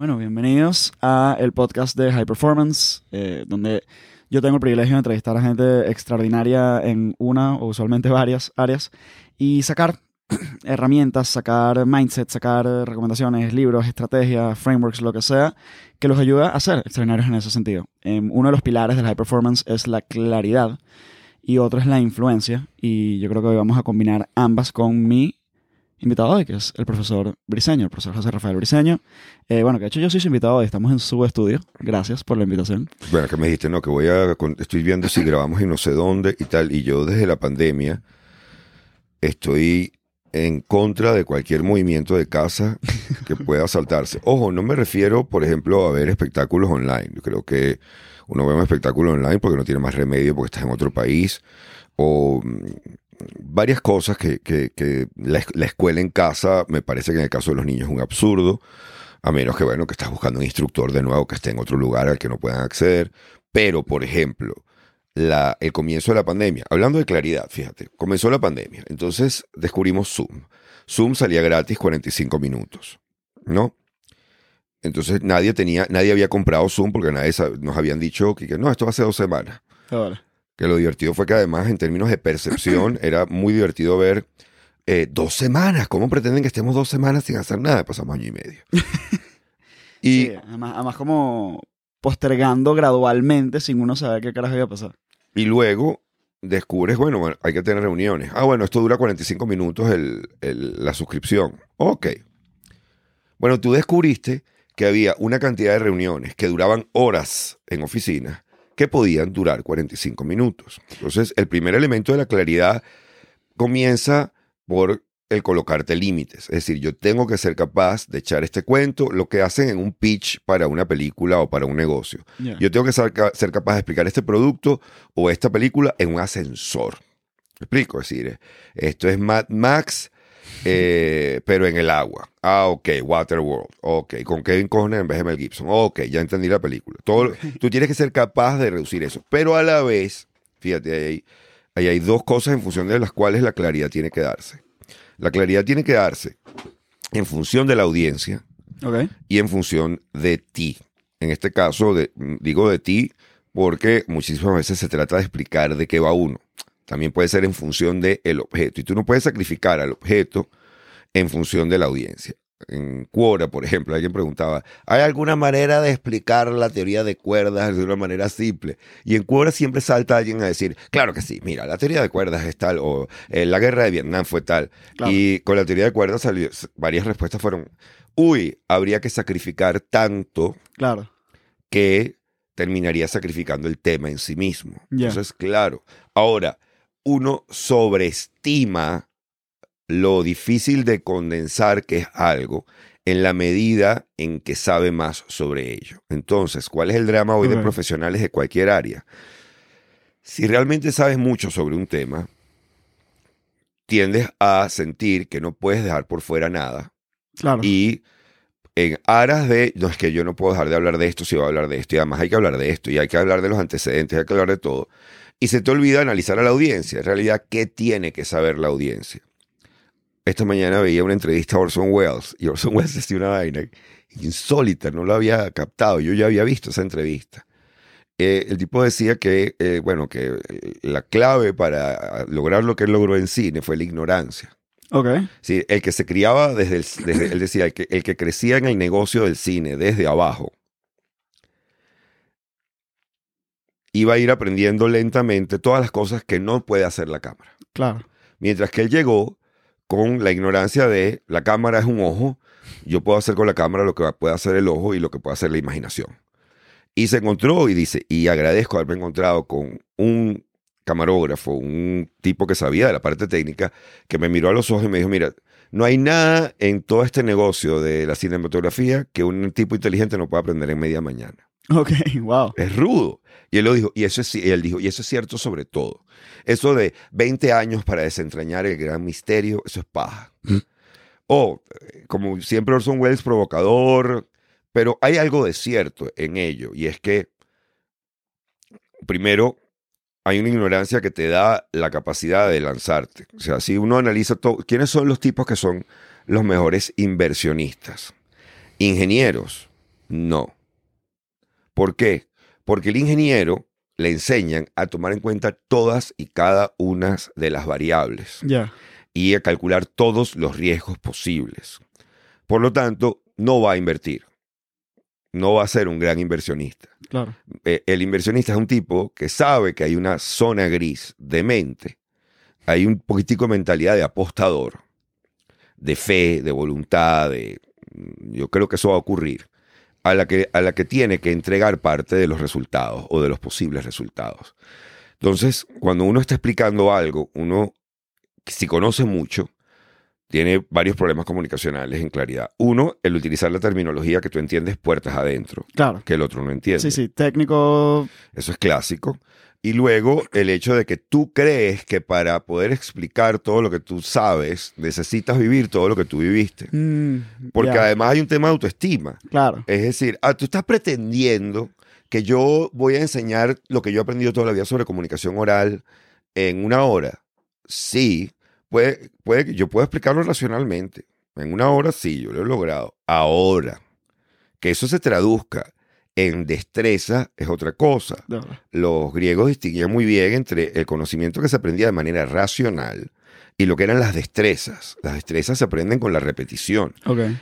Bueno, bienvenidos a el podcast de High Performance, eh, donde yo tengo el privilegio de entrevistar a gente extraordinaria en una o usualmente varias áreas y sacar herramientas, sacar mindset, sacar recomendaciones, libros, estrategias, frameworks, lo que sea, que los ayude a ser extraordinarios en ese sentido. Em, uno de los pilares del high performance es la claridad y otro es la influencia y yo creo que hoy vamos a combinar ambas con mi invitado hoy, que es el profesor Briseño, el profesor José Rafael Briseño. Eh, bueno, que de hecho yo soy su invitado hoy, estamos en su estudio. Gracias por la invitación. Bueno, que me dijiste, no, que voy a. Estoy viendo si grabamos en no sé dónde y tal. Y yo desde la pandemia estoy en contra de cualquier movimiento de casa que pueda saltarse. Ojo, no me refiero, por ejemplo, a ver espectáculos online. Yo creo que uno ve un espectáculo online porque no tiene más remedio porque estás en otro país. O mm, varias cosas que, la, es- la escuela en casa me parece que en el caso de los niños es un absurdo. A menos que, bueno, que estás buscando un instructor de nuevo que esté en otro lugar al que no puedan acceder. Pero, por ejemplo, el comienzo de la pandemia, hablando de claridad, fíjate, comenzó la pandemia. Entonces descubrimos Zoom. Zoom salía gratis 45 minutos, ¿no? Entonces nadie tenía, nadie había comprado Zoom porque nadie nos habían dicho que, no, esto ser dos semanas. Ahora. Que lo divertido fue que además en términos de percepción era muy divertido ver eh, dos semanas. ¿Cómo pretenden que estemos dos semanas sin hacer nada? Pasamos año y medio. y Sí, además, además como postergando gradualmente sin uno saber qué carajo iba a pasar. Y luego descubres, bueno, bueno, hay que tener reuniones. Ah, bueno, esto dura 45 minutos el- el- la suscripción. Ok. Bueno, tú descubriste que había una cantidad de reuniones que duraban horas en oficina que podían durar 45 minutos. Entonces, el primer elemento de la claridad comienza por el colocarte límites. Es decir, yo tengo que ser capaz de echar este cuento, lo que hacen en un pitch para una película o para un negocio. Yo tengo que ser, ser capaz de explicar este producto o esta película en un ascensor. ¿Me explico? Es decir, esto es Mad Max, eh, pero en el agua. Ah, ok, Waterworld. Ok, con Kevin Costner en vez de Mel Gibson. Ok, ya entendí la película. Todo, tú tienes que ser capaz de reducir eso. Pero a la vez, fíjate, ahí, hay- ahí hay dos cosas en función de las cuales la claridad tiene que darse. La claridad tiene que darse en función de la audiencia Ok. y en función de ti. En este caso, de- digo de ti porque muchísimas veces se trata de explicar de qué va uno. También puede ser en función del objeto. Y tú no puedes sacrificar al objeto en función de la audiencia. En Quora, por ejemplo, alguien preguntaba, ¿hay alguna manera de explicar la teoría de cuerdas de una manera simple? Y en Quora siempre salta alguien a decir, claro que sí, mira, la teoría de cuerdas es tal, o eh, la guerra de Vietnam fue tal. Claro. Y con la teoría de cuerdas salió, varias respuestas fueron, uy, habría que sacrificar tanto Claro. que terminaría sacrificando el tema en sí mismo. Ya. Entonces, claro. Ahora, uno sobreestima lo difícil de condensar que es algo en la medida en que sabe más sobre ello. Entonces, ¿cuál es el drama hoy de profesionales de cualquier área? Si realmente sabes mucho sobre un tema, tiendes a sentir que no puedes dejar por fuera nada Claro. y en aras de, no es que yo no puedo dejar de hablar de esto si voy a hablar de esto, y además hay que hablar de esto, y hay que hablar de los antecedentes, hay que hablar de todo. Y se te olvida analizar a la audiencia. En realidad, ¿qué tiene que saber la audiencia? Esta mañana veía una entrevista a Orson Welles, y Orson Welles decía una vaina insólita, no lo había captado, yo ya había visto esa entrevista. Eh, el tipo decía que, eh, bueno, que eh, la clave para lograr lo que él logró en cine fue la ignorancia. Ok. Sí, el que se criaba desde, el, desde él decía, el que, el que crecía en el negocio del cine desde abajo, iba a ir aprendiendo lentamente todas las cosas que no puede hacer la cámara. Claro. Mientras que él llegó con la ignorancia de la cámara es un ojo, yo puedo hacer con la cámara lo que puede hacer el ojo y lo que puede hacer la imaginación. Y se encontró y dice, y agradezco haberme encontrado con un camarógrafo, un tipo que sabía de la parte técnica, que me miró a los ojos y me dijo, mira, no hay nada en todo este negocio de la cinematografía que un tipo inteligente no pueda aprender en media mañana. Ok. Wow. Es rudo. Y él lo dijo, y eso es, y él dijo, y eso es cierto sobre todo. Eso de 20 años para desentrañar el gran misterio, eso es paja. O, eh, como siempre Orson Welles, provocador, pero hay algo de cierto en ello, y es que, primero, hay una ignorancia que te da la capacidad de lanzarte. O sea, si uno analiza todo, ¿quiénes son los tipos que son los mejores inversionistas? Ingenieros, No. ¿Por qué? Porque el ingeniero le enseñan a tomar en cuenta todas y cada una de las variables y a calcular todos los riesgos posibles. Por lo tanto, no va a invertir. No va a ser un gran inversionista. Claro. Eh, el inversionista es un tipo que sabe que hay una zona gris de mente. Hay un poquitico de mentalidad de apostador, de fe, de voluntad, de... Yo creo que eso va a ocurrir. A la, que, a la que tiene que entregar parte de los resultados o de los posibles resultados. Entonces, cuando uno está explicando algo, uno, si conoce mucho, tiene varios problemas comunicacionales en claridad. Uno, el utilizar la terminología que tú entiendes puertas adentro, Claro. que el otro no entiende. Sí, sí. Técnico. Eso es clásico. Y luego el hecho de que tú crees que para poder explicar todo lo que tú sabes, necesitas vivir todo lo que tú viviste. mm, Porque además hay un tema de autoestima. Claro. Es decir, ah, tú estás pretendiendo que yo voy a enseñar lo que yo he aprendido toda la vida sobre comunicación oral en una hora. Sí, puede, puede, que- yo puedo explicarlo racionalmente. En una hora sí, yo lo he logrado. Ahora, que eso se traduzca en destreza es otra cosa los griegos distinguían muy bien entre el conocimiento que se aprendía de manera racional y lo que eran las destrezas. Las destrezas se aprenden con la repetición.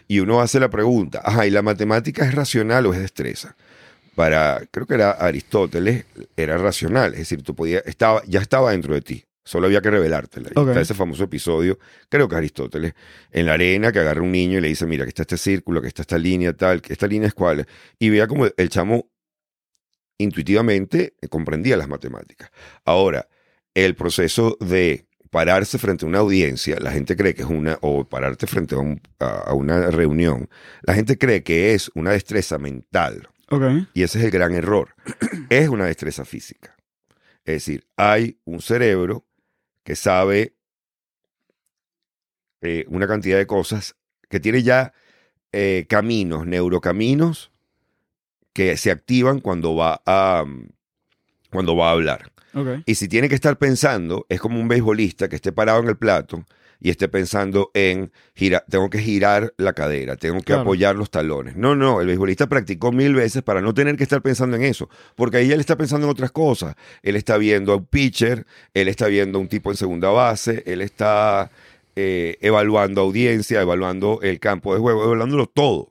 Y uno hace la pregunta, ajá, ¿y la matemática es racional o es destreza? Para, creo que era Aristóteles, era racional, es decir, tú podías, estaba, ya estaba dentro de ti, solo había que revelártela. Está ese famoso episodio, creo que Aristóteles, en la arena que agarra un niño y le dice, mira, que está este círculo, que está esta línea tal, que esta línea es cuál. Y vea como el chamo intuitivamente eh, comprendía las matemáticas. Ahora, el proceso de pararse frente a una audiencia, la gente cree que es una, o pararte frente a, un- a- a una reunión, la gente cree que es una destreza mental. Y ese es el gran error. Es una destreza física. Es decir, hay un cerebro que sabe eh, una cantidad de cosas, que tiene ya eh, caminos, neurocaminos, que se activan cuando va a, mm, cuando va a hablar. Y si tiene que estar pensando, es como un beisbolista que esté parado en el plato y esté pensando en, gira, tengo que girar la cadera, tengo que Claro. apoyar los talones. No, no, el beisbolista practicó mil veces para no tener que estar pensando en eso, porque ahí él está pensando en otras cosas. Él está viendo a un pitcher, él está viendo a un tipo en segunda base, él está eh, evaluando audiencia, evaluando el campo de juego, evaluándolo todo.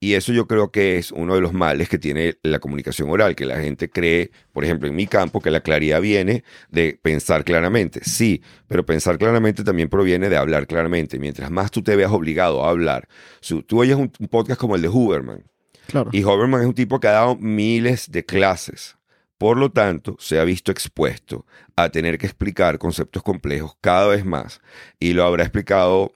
Y eso yo creo que es uno de los males que tiene la comunicación oral, que la gente cree, por ejemplo, en mi campo, que la claridad viene de pensar claramente. Sí, pero pensar claramente también proviene de hablar claramente. Mientras más tú te veas obligado a hablar, si tú oyes un, un podcast como el de Huberman, Claro. y Huberman es un tipo que ha dado miles de clases. Por lo tanto, se ha visto expuesto a tener que explicar conceptos complejos cada vez más. Y lo habrá explicado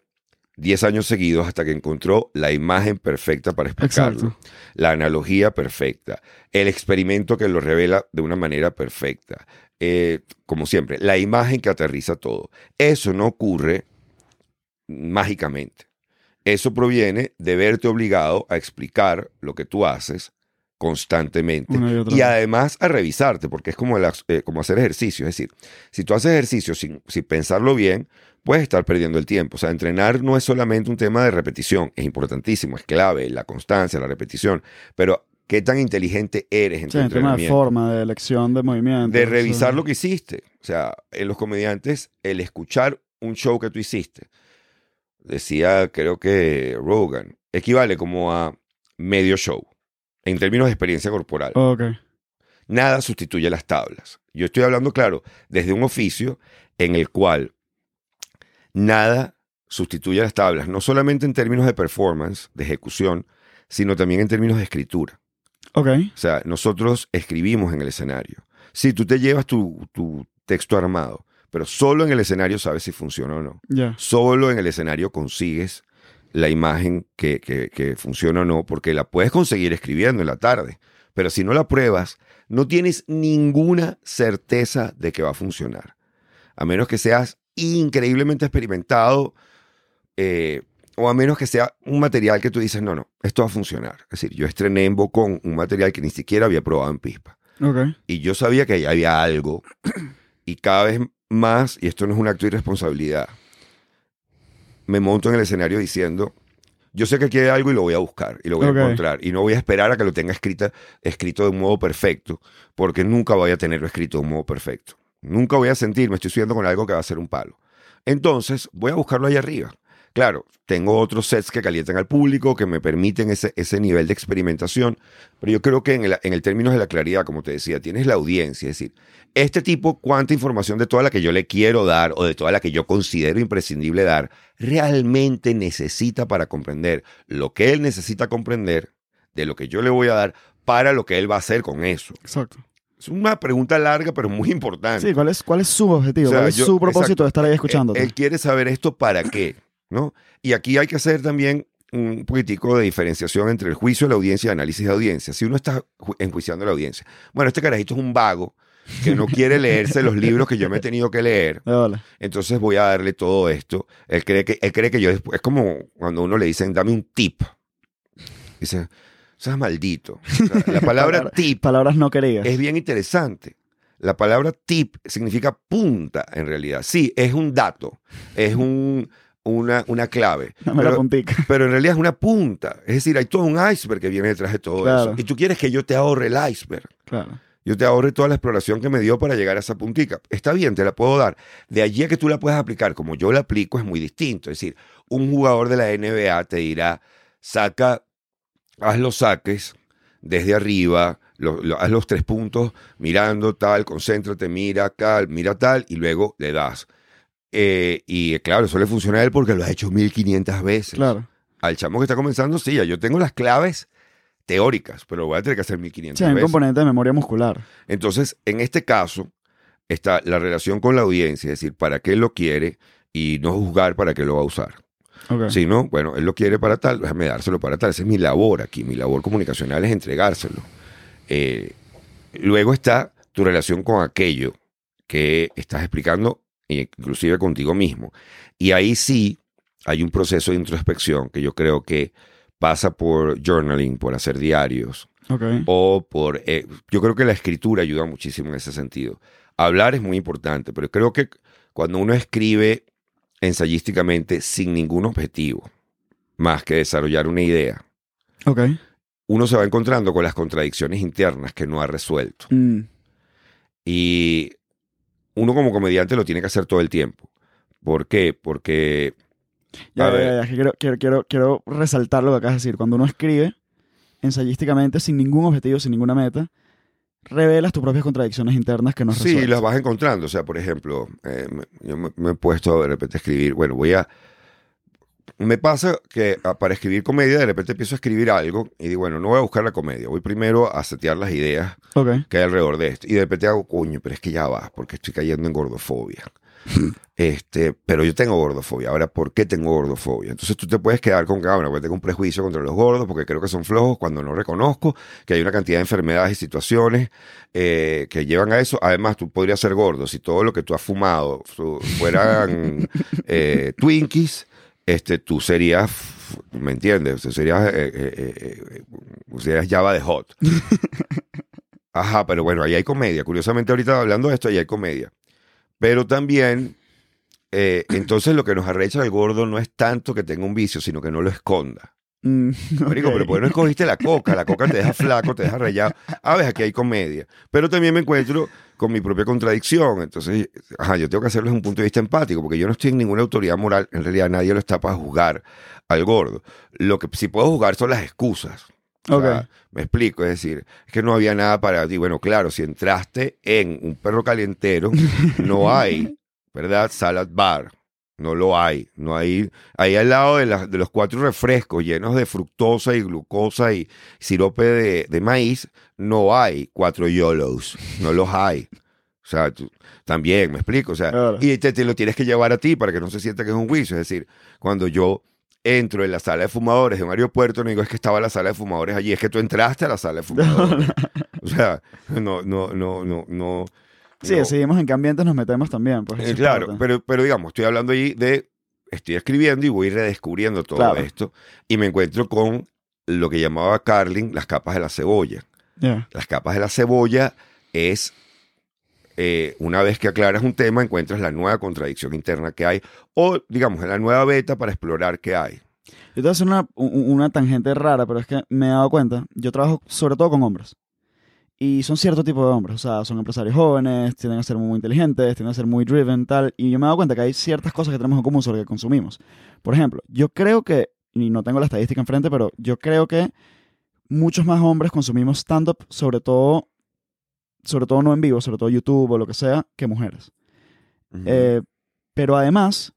10 años seguidos hasta que encontró la imagen perfecta para explicarlo. Exacto. La analogía perfecta. El experimento que lo revela de una manera perfecta. Eh, como siempre, la imagen que aterriza todo. Eso no ocurre mágicamente. Eso proviene de verte obligado a explicar lo que tú haces constantemente y además a revisarte, porque es como, el ac- eh, como hacer ejercicio. Es decir, si tú haces ejercicio sin, sin pensarlo bien, puedes estar perdiendo el tiempo. O sea, entrenar no es solamente un tema de repetición, es importantísimo, es clave, la constancia, la repetición, pero ¿qué tan inteligente eres en Sí, tu tema de forma, de elección de movimiento. de revisar sí. lo que hiciste. O sea, en los comediantes, el escuchar un show que tú hiciste, decía, creo que Rogan, equivale como a medio show, en términos de experiencia corporal. Nada sustituye las tablas. Yo estoy hablando, claro, desde un oficio en el cual nada sustituye las tablas, no solamente en términos de performance, de ejecución, sino también en términos de escritura. Ok. O sea, nosotros escribimos en el escenario. Si tú te llevas tu, tu texto armado, pero solo en el escenario sabes si funciona o no. Ya. Solo en el escenario consigues la imagen que, que- que funciona o no, porque la puedes conseguir escribiendo en la tarde. Pero si no la pruebas, no tienes ninguna certeza de que va a funcionar. A menos que seas increíblemente experimentado eh, o a menos que sea un material que tú dices, no, no, esto va a funcionar. Es decir, yo estrené en Bocón un material que ni siquiera había probado en Pispa. Y yo sabía que ahí había algo. Y cada vez más, y esto no es un acto de irresponsabilidad, me monto en el escenario diciendo, Yo sé que aquí hay algo y lo voy a buscar y lo voy a encontrar. Y no voy a esperar a que lo tenga escrita, escrito de un modo perfecto, porque nunca voy a tenerlo escrito de un modo perfecto. Nunca voy a sentirme, estoy estudiando con algo que va a ser un palo. Entonces, voy a buscarlo ahí arriba. Claro, tengo otros sets que calientan al público, que me permiten ese, ese nivel de experimentación, pero yo creo que en el, en el término de la claridad, como te decía, tienes la audiencia, es decir, este tipo, cuánta información de toda la que yo le quiero dar o de toda la que yo considero imprescindible dar, realmente necesita para comprender lo que él necesita comprender de lo que yo le voy a dar para lo que él va a hacer con eso. Exacto. Es una pregunta larga, pero muy importante. Sí, ¿cuál es, cuál es su objetivo? O sea, ¿Cuál es yo- su propósito exacto. de estar ahí escuchándote? Él, él quiere saber esto para qué, ¿no? Y aquí hay que hacer también un poquitico de diferenciación entre el juicio de la audiencia y el análisis de audiencia. Si uno está ju- enjuiciando a la audiencia, bueno, este carajito es un vago que no quiere leerse los libros que yo me he tenido que leer, entonces voy a darle todo esto. Él cree que, él cree que yo después, es como cuando uno le dicen, dame un tip. Dice, seas maldito. O sea, la palabra Palabra- tip Palabras no queridas. es bien interesante. La palabra tip significa punta en realidad. Sí, es un dato, es un, una, una clave. Dame la Pero, puntica. pero en realidad es una punta. Es decir, hay todo un iceberg que viene detrás de todo Claro. eso. Y tú quieres que yo te ahorre el iceberg. Claro. Yo te ahorre toda la exploración que me dio para llegar a esa puntica. Está bien, te la puedo dar. De allí a que tú la puedas aplicar como yo la aplico es muy distinto. Es decir, un jugador de la NBA te dirá, saca, haz los saques desde arriba, lo- lo- haz los tres puntos mirando tal, concéntrate, mira tal, mira tal, y luego le das. Eh, y claro, eso le funciona a él porque lo ha hecho 1500 veces. Claro. Al chamo que está comenzando, sí, ya yo tengo las claves teóricas, pero lo voy a tener que hacer 1500 Sí, hay un veces. componente de memoria muscular. Entonces, en este caso, está la relación con la audiencia, es decir, para qué lo quiere y no juzgar para qué lo va a usar. Si no, bueno, él lo quiere para tal, déjame dárselo para tal. Esa es mi labor aquí. Mi labor comunicacional es entregárselo. Eh, luego está tu relación con aquello que estás explicando, inclusive contigo mismo. Y ahí sí hay un proceso de introspección que yo creo que pasa por journaling, por hacer diarios, Ok. o por... eh, yo creo que la escritura ayuda muchísimo en ese sentido. Hablar es muy importante, pero creo que cuando uno escribe ensayísticamente sin ningún objetivo, más que desarrollar una idea, Ok. uno se va encontrando con las contradicciones internas que no ha resuelto. Mm, Y uno como comediante lo tiene que hacer todo el tiempo. ¿Por qué? Porque... Ya, ya, ya, quiero, quiero, quiero, quiero resaltar lo que acabas de decir. Cuando uno escribe ensayísticamente, sin ningún objetivo, sin ninguna meta, revelas tus propias contradicciones internas que no has Sí, las vas encontrando. O sea, por ejemplo, eh, yo me, me he puesto de repente a escribir, bueno, voy a... Me pasa que ah, para escribir comedia de repente empiezo a escribir algo y digo, bueno, no voy a buscar la comedia, voy primero a setear las ideas que hay alrededor de esto. Y de repente hago, coño, pero es que ya va, porque estoy cayendo en gordofobia. este, pero yo tengo gordofobia. Ahora, ¿por qué tengo gordofobia? Entonces tú te puedes quedar con que, bueno, pues tengo un prejuicio contra los gordos porque creo que son flojos cuando no reconozco que hay una cantidad de enfermedades y situaciones eh, que llevan a eso. Además, tú podrías ser gordo si todo lo que tú has fumado fu- fueran eh, Twinkies. Este, tú serías, ¿me entiendes? Tú serías, eh, eh, eh, eh, serías Java de Hot. Ajá, pero bueno, ahí hay comedia. Curiosamente, ahorita hablando de esto, ahí hay comedia. Pero también, eh, entonces lo que nos arrecha al gordo no es tanto que tenga un vicio, sino que no lo esconda. Mm, Marico, pero ¿por qué no escogiste la coca? La coca te deja flaco, te deja rayado. A ver, aquí hay comedia. Pero también me encuentro con mi propia contradicción. Entonces, ajá, yo tengo que hacerlo desde un punto de vista empático, porque yo no estoy en ninguna autoridad moral. En realidad, nadie lo está para juzgar al gordo. Lo que sí puedo juzgar son las excusas. O sea, Ok. me explico, es decir, es que no había nada para ti. Bueno, claro, si entraste en un perro calientero, no hay, ¿verdad? Salad bar. No lo hay. No hay. Ahí al lado de, las- de los cuatro refrescos llenos de fructosa y glucosa y sirope de, de maíz, no hay cuatro YOLOs. No los hay. O sea, tú- también, me explico. O sea, Claro. y te, te lo tienes que llevar a ti para que no se sienta que es un juicio. Es decir, cuando yo entro en la sala de fumadores de un aeropuerto, no digo es que estaba la sala de fumadores allí, es que tú entraste a la sala de fumadores. o sea, no, no, no, no, no. Sí, no. decidimos en qué ambientes nos metemos también. Pues, Eh, claro, parte. pero, pero digamos, estoy hablando allí de, estoy escribiendo y voy redescubriendo todo Claro. esto y me encuentro con lo que llamaba Carlin las capas de la cebolla. Ya. Las capas de la cebolla es, eh, una vez que aclaras un tema, encuentras la nueva contradicción interna que hay o, digamos, la nueva beta para explorar qué hay. Yo te voy a hacer una, un- una tangente rara, pero es que me he dado cuenta. Yo trabajo sobre todo con hombres. Y son cierto tipo de hombres. O sea, son empresarios jóvenes, tienden a ser muy inteligentes, tienden a ser muy driven, tal. Y yo me he dado cuenta que hay ciertas cosas que tenemos en común sobre lo que consumimos. Por ejemplo, yo creo que, y no tengo la estadística enfrente, pero yo creo que muchos más hombres consumimos stand-up, sobre todo, sobre todo no en vivo, sobre todo YouTube o lo que sea, que mujeres. Eh, pero además,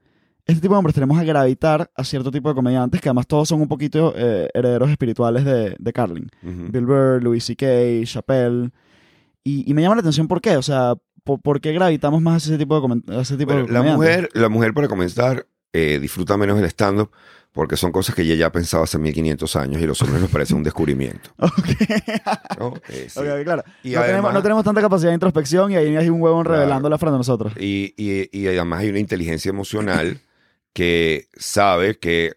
este tipo de hombres tenemos a gravitar a cierto tipo de comediantes que además todos son un poquito eh, herederos espirituales de, de Carlin. Bill Burr, Louis C.K., Chappelle. Y, y me llama la atención por qué. O sea, po- ¿por, qué gravitamos más a ese tipo de, ese tipo Bueno, de la comediantes? mujer, la mujer para comenzar eh, disfruta menos el stand-up porque son cosas que ella ya pensaba hace 1500 años y los hombres nos parece un descubrimiento. Ok. ¿no? Eh, sí. Claro. Y no, tenemos, además- no tenemos tanta capacidad de introspección y ahí hay un huevón Claro. revelándola frente a nosotros. Y, y- y además hay una inteligencia emocional que sabe que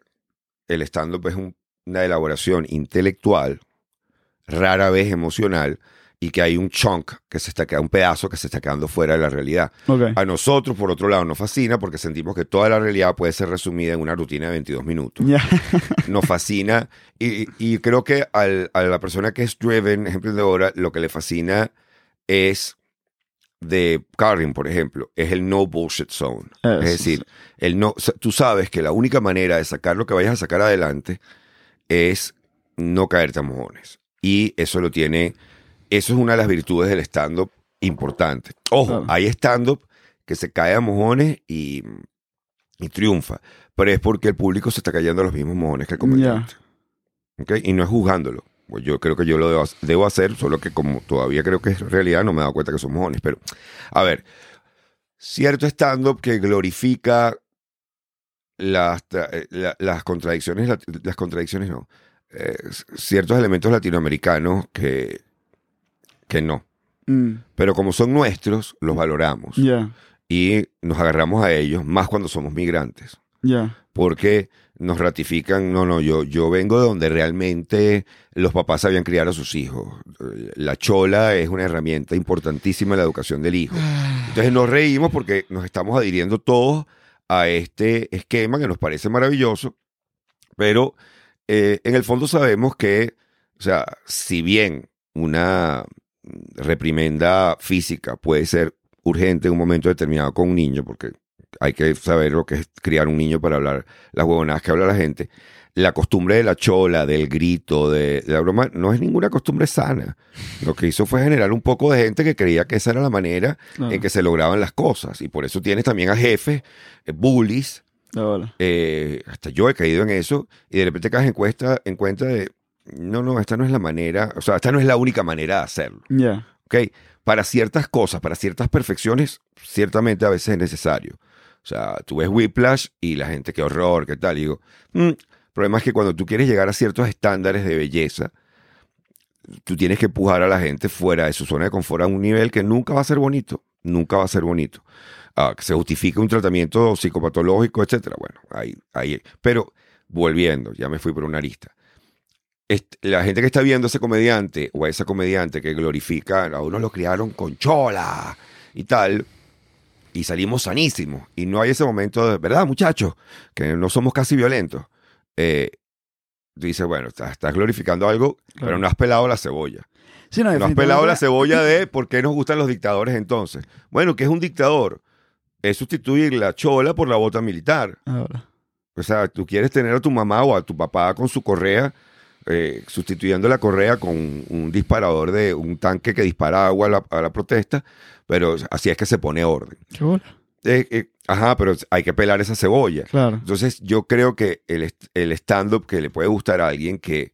el stand-up es un- una elaboración intelectual, rara vez emocional, y que hay un chunk que se está quedando, un pedazo que se está quedando fuera de la realidad. A nosotros, por otro lado, nos fascina porque sentimos que toda la realidad puede ser resumida en una rutina de 22 minutos. Nos fascina y, y creo que al- a la persona que es driven, emprendedora, lo que le fascina es de Carlin, por ejemplo, es el no bullshit zone. Eso, es decir, el no, tú sabes que la única manera de sacar lo que vayas a sacar adelante es no caerte a mojones. Y eso lo tiene, eso es una de las virtudes del stand-up importante. Ojo, Claro. hay stand-up que se cae a mojones y, y triunfa, pero es porque el público se está cayendo a los mismos mojones que el comediante. ¿Ok? Y no es juzgándolo. Pues yo creo que yo lo debo, debo hacer, solo que como todavía creo que es realidad, no me he dado cuenta que son mojones. Pero, a ver, cierto stand-up que glorifica las, eh, la- las contradicciones, las contradicciones no, eh, ciertos elementos latinoamericanos que, que no. Mm, Pero como son nuestros, los valoramos Ya. y nos agarramos a ellos más cuando somos migrantes porque nos ratifican, no, no, yo, yo vengo de donde realmente los papás sabían criar a sus hijos. La chola es una herramienta importantísima en la educación del hijo. Entonces nos reímos porque nos estamos adhiriendo todos a este esquema que nos parece maravilloso, pero eh, en el fondo sabemos que, o sea, si bien una reprimenda física puede ser urgente en un momento determinado con un niño, porque hay que saber lo que es criar un niño para hablar las huevonadas que habla la gente. La costumbre de la chola, del grito, de, de la broma, no es ninguna costumbre sana. Lo que hizo fue generar un poco de gente que creía que esa era la manera en que se lograban las cosas. Y por eso tienes también a jefes, eh, bullies. Bola. eh, hasta yo he caído en eso. Y de repente caes en, cuesta, en cuenta de, no, no, esta no es la manera, o sea, esta no es la única manera de hacerlo. Ya. ¿ok? Para ciertas cosas, para ciertas perfecciones, ciertamente a veces es necesario. O sea, tú ves Whiplash y la gente, qué horror, qué tal. Y digo, "Mm". el problema es que cuando tú quieres llegar a ciertos estándares de belleza, tú tienes que empujar a la gente fuera de su zona de confort a un nivel que nunca va a ser bonito. Nunca va a ser bonito. Ah, que se justifique un tratamiento psicopatológico, etcétera. Bueno, ahí, ahí. Pero volviendo, ya me fui por una arista la gente que está viendo a ese comediante o a esa comediante que glorifica, a uno lo criaron con chola y tal, y salimos sanísimos. Y no hay ese momento de, ¿verdad, muchachos? Que no somos casi violentos. Eh, dices, bueno, estás, estás glorificando algo, pero no has pelado la cebolla. Sí, no, No has pelado la cebolla de por qué nos gustan los dictadores entonces. Bueno, ¿qué es un dictador? Es sustituir la chola por la bota militar. Bola. O sea, tú quieres tener a tu mamá o a tu papá con su correa, eh, sustituyendo la correa con un, un disparador de un tanque que dispara agua a la, a la protesta, pero así es que se pone orden. Qué. Eh, eh, ajá, pero hay que pelar esa cebolla. Claro. Entonces, yo creo que el, el stand-up que le puede gustar a alguien que,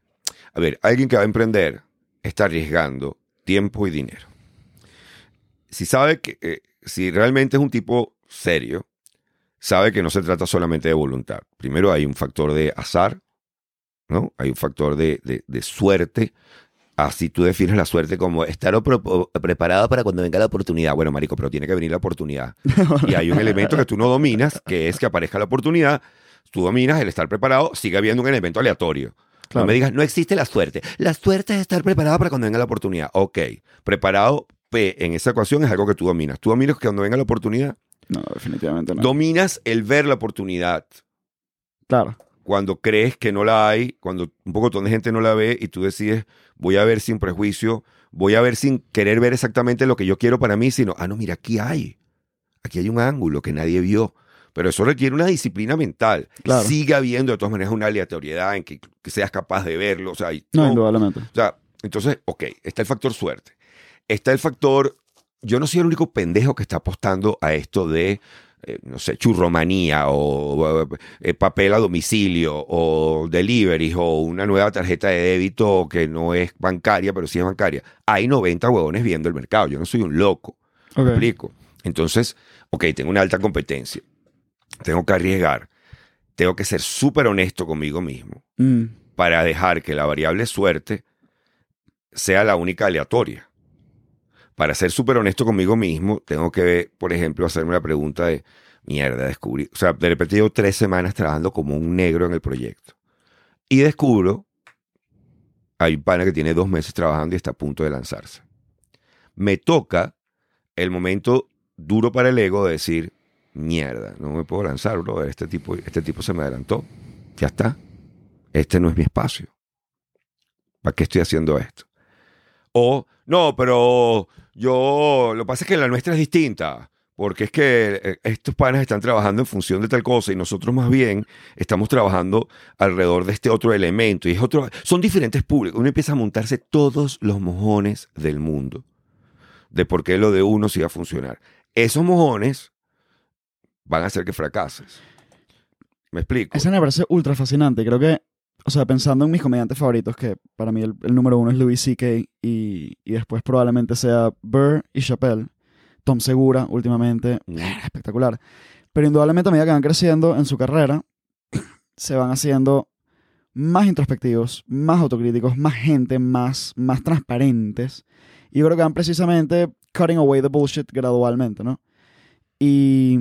a ver, alguien que va a emprender está arriesgando tiempo y dinero. Si sabe que, eh, si realmente es un tipo serio, sabe que no se trata solamente de voluntad. Primero hay un factor de azar, ¿no? Hay un factor de, de- de suerte. Así tú defines la suerte como estar preparado para cuando venga la oportunidad. Bueno, marico, pero tiene que venir la oportunidad. Y hay un elemento que tú no dominas, que es que aparezca la oportunidad. Tú dominas el estar preparado, sigue habiendo un elemento aleatorio. Claro. No me digas, no existe la suerte. La suerte es estar preparado para cuando venga la oportunidad. Ok, preparado P en esa ecuación es algo que tú dominas. Tú dominas que cuando venga la oportunidad, No, definitivamente no. dominas el ver la oportunidad. claro. Cuando crees que no la hay, cuando un poco de gente no la ve y tú decides, voy a ver sin prejuicio, voy a ver sin querer ver exactamente lo que yo quiero para mí, sino, ah, no, mira, aquí hay. Aquí hay un ángulo que nadie vio. Pero eso requiere una disciplina mental. Claro. Sigue habiendo de todas maneras una aleatoriedad en que, que seas capaz de verlo. O sea, y No, indudablemente. o sea, entonces, ok, está el factor suerte. Está el factor, yo no soy el único pendejo que está apostando a esto de, eh, no sé, churromanía o eh, papel a domicilio o delivery o una nueva tarjeta de débito que no es bancaria, pero sí es bancaria. Hay 90 huevones viendo el mercado. Yo no soy un loco. ¿Me explico? Entonces, ok, tengo una alta competencia. Tengo que arriesgar. Tengo que ser súper honesto conmigo mismo Mm, para dejar que la variable suerte sea la única aleatoria. Para ser súper honesto conmigo mismo, tengo que, por ejemplo, hacerme la pregunta de, mierda, descubrí, o sea, de repente llevo tres semanas trabajando como un negro en el proyecto. Y descubro, hay un pana que tiene dos meses trabajando y está a punto de lanzarse. Me toca el momento duro para el ego de decir, mierda, no me puedo lanzar, bro, este tipo, este tipo se me adelantó. Ya está este no es mi espacio. ¿Para qué estoy haciendo esto? O, no, pero yo, lo que pasa es que la nuestra es distinta, porque es que eh, estos panes están trabajando en función de tal cosa y nosotros más bien estamos trabajando alrededor de este otro elemento. Y es otro, son diferentes públicos. Uno empieza a montarse todos los mojones del mundo de por qué lo de uno sí va a funcionar. Esos mojones van a hacer que fracases. ¿Me explico? Esa me parece ultra fascinante. Creo que, o sea, pensando en mis comediantes favoritos, que para mí el, el número uno es Louis C.K. Y, y después probablemente sea Burr y Chappelle. Tom Segura, últimamente, Mm. espectacular. Pero indudablemente a medida que van creciendo en su carrera, se van haciendo más introspectivos, más autocríticos, más gente, más, más transparentes. Y yo creo que van precisamente cutting away the bullshit gradualmente, ¿no? Y...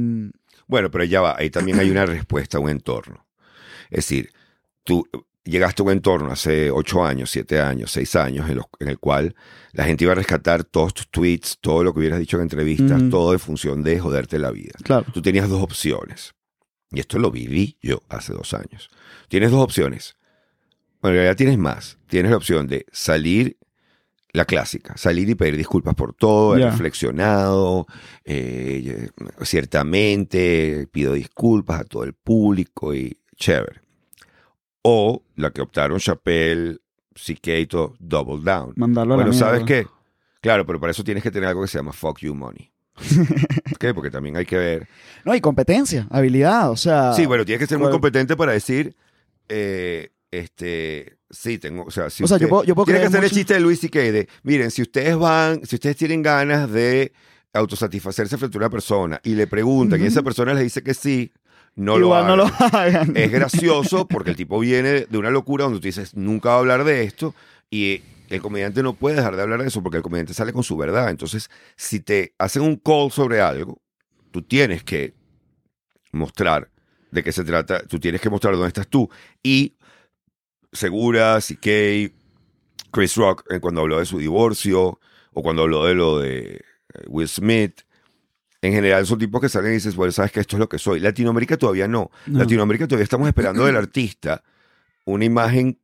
Bueno, pero ya va, ahí también hay una respuesta a un entorno. Es decir, tú llegaste a un entorno hace ocho años, siete años, seis años, en, los- en el cual la gente iba a rescatar todos tus tweets, todo lo que hubieras dicho en entrevistas, todo en función de joderte la vida. Claro. Tú tenías dos opciones. Y esto lo viví yo hace dos años. Tienes dos opciones. Bueno, en realidad tienes más. Tienes la opción de salir, la clásica, salir y pedir disculpas por todo, he Ya. reflexionado, eh, ciertamente pido disculpas a todo el público y chévere. O la que optaron Chappelle, CK y todo, Double Down. Mandarlo a la Bueno, ¿sabes qué? Claro, pero para eso tienes que tener algo que se llama fuck you money. ¿Qué? Porque también hay que ver. No, y competencia, habilidad, o sea... Sí, bueno, tienes que ser muy ¿cuál- competente para decir, eh, este, sí, tengo, o sea, si O sea, yo puedo- yo puedo tienes que hacer el chiste de Luis C.K. de, miren, si ustedes van, si ustedes tienen ganas de autosatisfacerse frente a una persona y le preguntan y esa persona les dice que sí, no lo Igual hagan. no lo hagan. Es gracioso porque el tipo viene de una locura donde tú dices, nunca va a hablar de esto y el comediante no puede dejar de hablar de eso porque el comediante sale con su verdad. Entonces, si te hacen un call sobre algo, tú tienes que mostrar de qué se trata, tú tienes que mostrar dónde estás tú. Y Segura, CK, Chris Rock, eh, cuando habló de su divorcio o cuando habló de lo de eh, Will Smith, en general son tipos que salen y dices, bueno, sabes que esto es lo que soy. Latinoamérica todavía no. No. Latinoamérica todavía estamos esperando del artista una imagen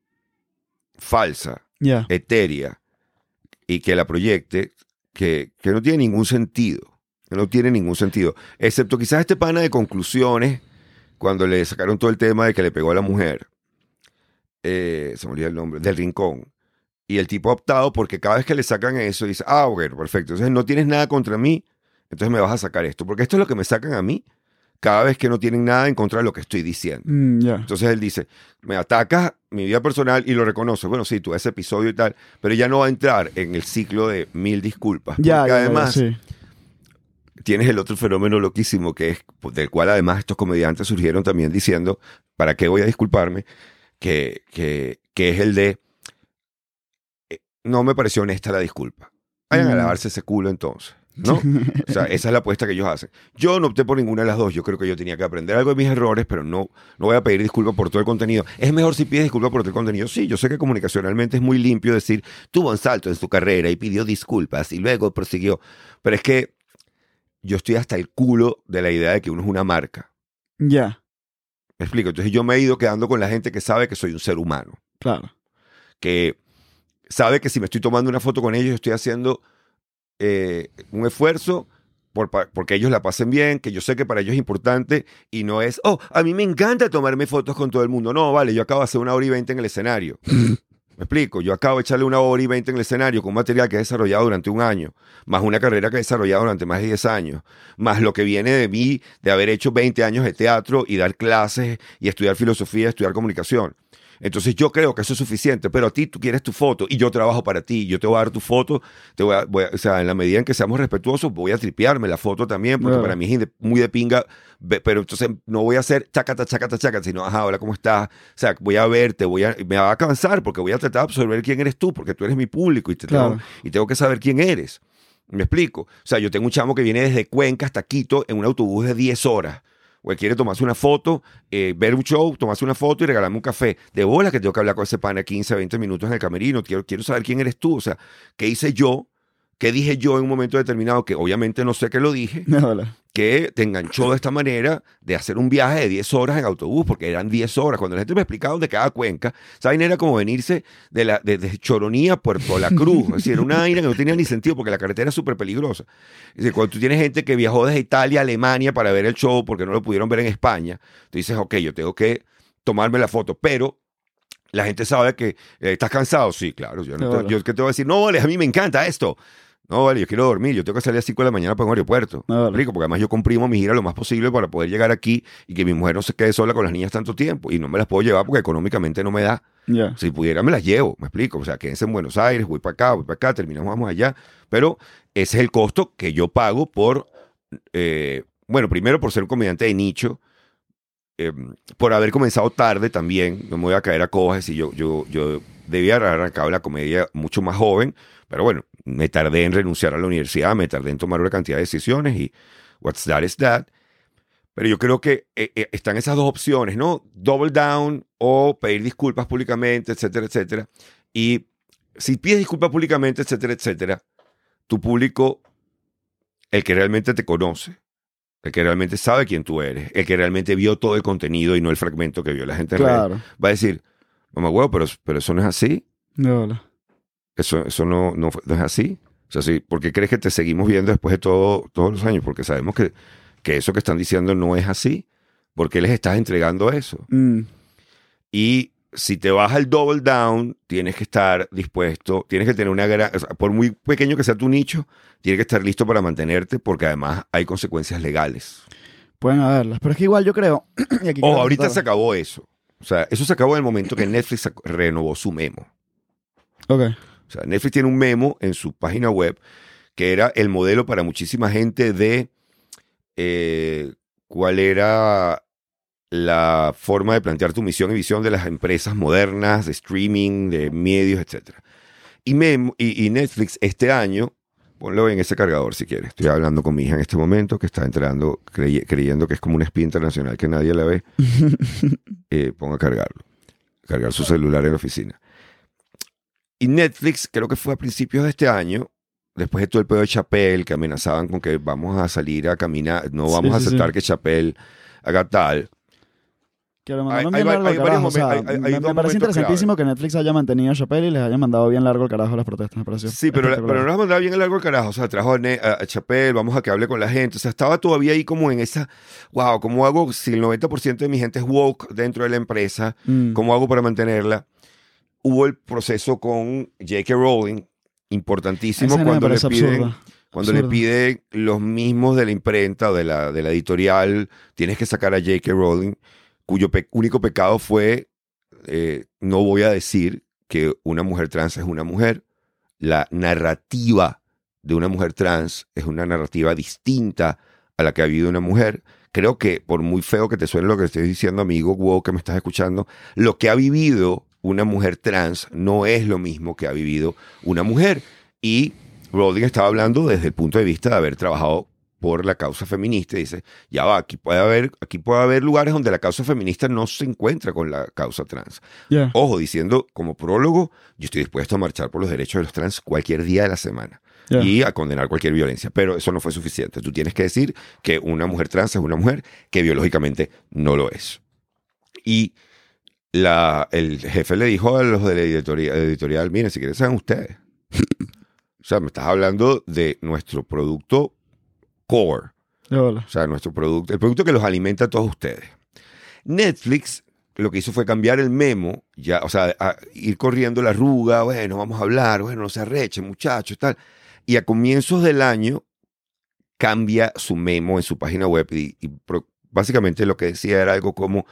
falsa, etérea, y que la proyecte, que, que no tiene ningún sentido. Que no tiene ningún sentido. Excepto quizás este pana de conclusiones, cuando le sacaron todo el tema de que le pegó a la mujer. Eh, se me olvida el nombre, del rincón. Y el tipo ha optado porque cada vez que le sacan eso, dice, ah, bueno, perfecto. Entonces no tienes nada contra mí, entonces me vas a sacar esto. Porque esto es lo que me sacan a mí cada vez que no tienen nada en contra de lo que estoy diciendo. Mm. Entonces él dice, me atacas mi vida personal y lo reconoce. Bueno, sí, tú ese episodio y tal, pero ya no va a entrar en el ciclo de mil disculpas. Ya, porque además sí. tienes el otro fenómeno loquísimo que es, pues, del cual además estos comediantes surgieron también diciendo, ¿para qué voy a disculparme? Que, que, que es el de, eh, no me pareció honesta la disculpa. Vayan a Mm. lavarse ese culo entonces. ¿No? O sea, esa es la apuesta que ellos hacen. Yo no opté por ninguna de las dos. Yo creo que yo tenía que aprender algo de mis errores, pero no, no voy a pedir disculpas por todo el contenido. ¿Es mejor si pides disculpas por todo el contenido? Sí, yo sé que comunicacionalmente es muy limpio decir, tuvo un salto en su carrera y pidió disculpas y luego prosiguió. Pero es que yo estoy hasta el culo de la idea de que uno es una marca. Ya. Me explico. Entonces yo me he ido quedando con la gente que sabe que soy un ser humano. Claro. Que sabe que si me estoy tomando una foto con ellos, estoy haciendo eh, un esfuerzo por, porque ellos la pasen bien, que yo sé que para ellos es importante y no es, oh, a mí me encanta tomarme fotos con todo el mundo. No, vale, yo acabo de hacer una hora y veinte en el escenario. Me explico, yo acabo de echarle una hora y veinte en el escenario con un material que he desarrollado durante un año, más una carrera que he desarrollado durante más de 10 años, más lo que viene de mí de haber hecho 20 años de teatro y dar clases y estudiar filosofía, estudiar comunicación. Entonces yo creo que eso es suficiente, pero a ti tú quieres tu foto y yo trabajo para ti, yo te voy a dar tu foto, te voy a, voy a- o sea, en la medida en que seamos respetuosos, voy a tripearme la foto también, porque Claro. para mí es muy de pinga, pero entonces no voy a hacer chacata, chacata, chacata, sino, ajá, hola, ¿cómo estás? O sea, voy a verte, voy a, me va a cansar porque voy a tratar de absorber quién eres tú, porque tú eres mi público y, te Claro. tengo, y tengo que saber quién eres. ¿Me explico? O sea, yo tengo un chamo que viene desde Cuenca hasta Quito en un autobús de 10 horas. O él quiere tomarse una foto, eh, ver un show, tomarse una foto y regalarme un café. De bola que tengo que hablar con ese pana 15, 20 minutos en el camerino. Quiero, quiero saber quién eres tú. O sea, ¿qué hice yo? ¿Qué dije yo en un momento determinado? Que obviamente no sé qué lo dije. Que te enganchó de esta manera de hacer un viaje de 10 horas en autobús, porque eran 10 horas. Cuando la gente me explicaba dónde cada cuenca, esa vaina era como venirse de, la, de, de Choronía a Puerto La Cruz. Es decir, era una vaina que no tenía ni sentido porque la carretera es súper peligrosa. Es decir, cuando tú tienes gente que viajó desde Italia a Alemania para ver el show porque no lo pudieron ver en España, tú dices, ok, yo tengo que tomarme la foto, pero la gente sabe que eh, estás cansado. Sí, claro, yo, no yo que te voy a decir, no, vale, a mí me encanta esto. No, vale, yo quiero dormir, yo tengo que salir a las 5 de la mañana para un aeropuerto. No, vale. Rico, porque además yo comprimo mi gira lo más posible para poder llegar aquí y que mi mujer no se quede sola con las niñas tanto tiempo. Y no me las puedo llevar porque económicamente no me da. Si pudiera, me las llevo, me explico. O sea, quédense en Buenos Aires, voy para acá, voy para acá, terminamos, vamos allá. Pero ese es el costo que yo pago por, eh, bueno, primero por ser un comediante de nicho, eh, por haber comenzado tarde también, no me voy a caer a cojas y yo, yo, yo debía haber arrancado la comedia mucho más joven, pero bueno, me tardé en renunciar a la universidad, me tardé en tomar una cantidad de decisiones y what's that is that. Pero yo creo que eh, eh, están esas dos opciones, ¿no? Double down o pedir disculpas públicamente, etcétera, etcétera. Y si pides disculpas públicamente, etcétera, etcétera, tu público, el que realmente te conoce, el que realmente sabe quién tú eres, el que realmente vio todo el contenido y no el fragmento que vio la gente en redes, Claro. va a decir, mamá huevo, pero, pero eso no es así. No, hola. Eso, eso no, no, es así. O sea, sí, ¿por qué crees que te seguimos viendo después de todo, todos los años? Porque sabemos que, que eso que están diciendo no es así. ¿Por qué les estás entregando eso? Mm, Y si te vas al double down, tienes que estar dispuesto, tienes que tener una gran, o sea, por muy pequeño que sea tu nicho, tienes que estar listo para mantenerte porque además hay consecuencias legales. pueden haberlas. Pero es que igual yo creo. y aquí quiero ahorita se acabó eso. O sea, eso se acabó en el momento que Netflix renovó su memo. Ok. O sea, Netflix tiene un memo en su página web que era el modelo para muchísima gente de eh, cuál era la forma de plantear tu misión y visión de las empresas modernas, de streaming, de medios, etc. Y, Memo- y, y Netflix este año, ponlo en ese cargador si quieres. Estoy hablando con mi hija en este momento que está entrando crey- creyendo que es como un espía internacional que nadie la ve. Eh, ponga a cargarlo. Cargar su celular en la oficina. Y Netflix, creo que fue a principios de este año, después de todo el pedo de Chappelle, que amenazaban con que vamos a salir a caminar, no Sí, vamos a aceptar sí. que Chappelle haga tal. Que lo Hay- mandaron hay bien largo hay al varios carajo. o sea, momen- hay- hay me, parece interesantísimo que Netflix haya mantenido a Chappelle y les haya mandado bien largo el carajo a las protestas. Me pareció Sí, pero, la- pero no las mandaba bien el largo el carajo. O sea, trajo a, Ne- a- a Chappelle, vamos a que hable con la gente. O sea, estaba todavía ahí como en esa, wow, ¿cómo hago si el 90% de mi gente es woke dentro de la empresa? Mm, ¿Cómo hago para mantenerla? Hubo el proceso con J.K. Rowling, importantísimo, esa cuando, le piden, cuando le piden los mismos de la imprenta o de la, de la editorial, tienes que sacar a J.K. Rowling, cuyo pe- único pecado fue, eh, no voy a decir que una mujer trans es una mujer, la narrativa de una mujer trans es una narrativa distinta a la que ha vivido una mujer. Creo que por muy feo que te suene lo que estoy diciendo, amigo wow, que me estás escuchando, lo que ha vivido una mujer trans no es lo mismo que ha vivido una mujer. Y Rowling estaba hablando desde el punto de vista de haber trabajado por la causa feminista y dice, ya va, aquí puede haber, aquí puede haber lugares donde la causa feminista no se encuentra con la causa trans. Ojo, diciendo como prólogo, yo estoy dispuesto a marchar por los derechos de los trans cualquier día de la semana y a condenar cualquier violencia, pero eso no fue suficiente. Tú tienes que decir que una mujer trans es una mujer que biológicamente no lo es. Y la, el jefe le dijo a los de la editorial, editorial miren, si quieren sean ustedes. o sea, me estás hablando de nuestro producto core. O sea, nuestro producto, el producto que los alimenta a todos ustedes. Netflix lo que hizo fue cambiar el memo, ya, o sea, a ir corriendo la arruga, bueno, vamos a hablar, bueno, no se arrechen, muchachos, tal. Y a comienzos del año cambia su memo en su página web y, básicamente lo que decía era algo como,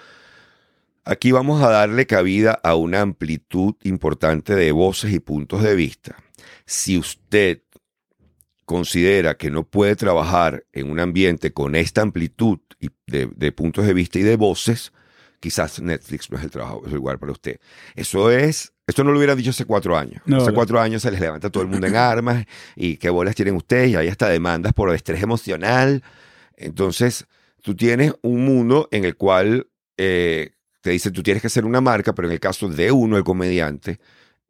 aquí vamos a darle cabida a una amplitud importante de voces y puntos de vista. Si usted considera que no puede trabajar en un ambiente con esta amplitud de, de puntos de vista y de voces, quizás Netflix no es el trabajo, es el lugar para usted. Eso es, esto no lo hubieran dicho hace cuatro años. No, hace no. cuatro años se les levanta todo el mundo en armas y qué bolas tienen ustedes y hay hasta demandas por estrés emocional. Entonces, tú tienes un mundo en el cual eh, te dicen tú tienes que ser una marca, pero en el caso de uno, el comediante,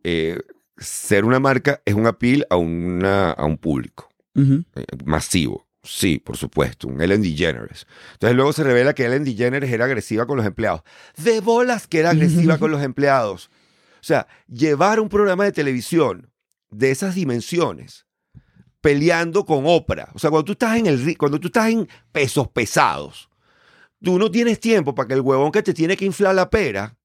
eh, ser una marca es un appeal a, una, a un público eh, masivo. Sí, por supuesto, un Ellen DeGeneres. Entonces luego se revela que Ellen DeGeneres era agresiva con los empleados. De bolas que era agresiva con los empleados. O sea, llevar un programa de televisión de esas dimensiones peleando con Oprah. O sea, cuando tú estás en el cuando tú estás en pesos pesados, tú no tienes tiempo para que el huevón que te tiene que inflar la pera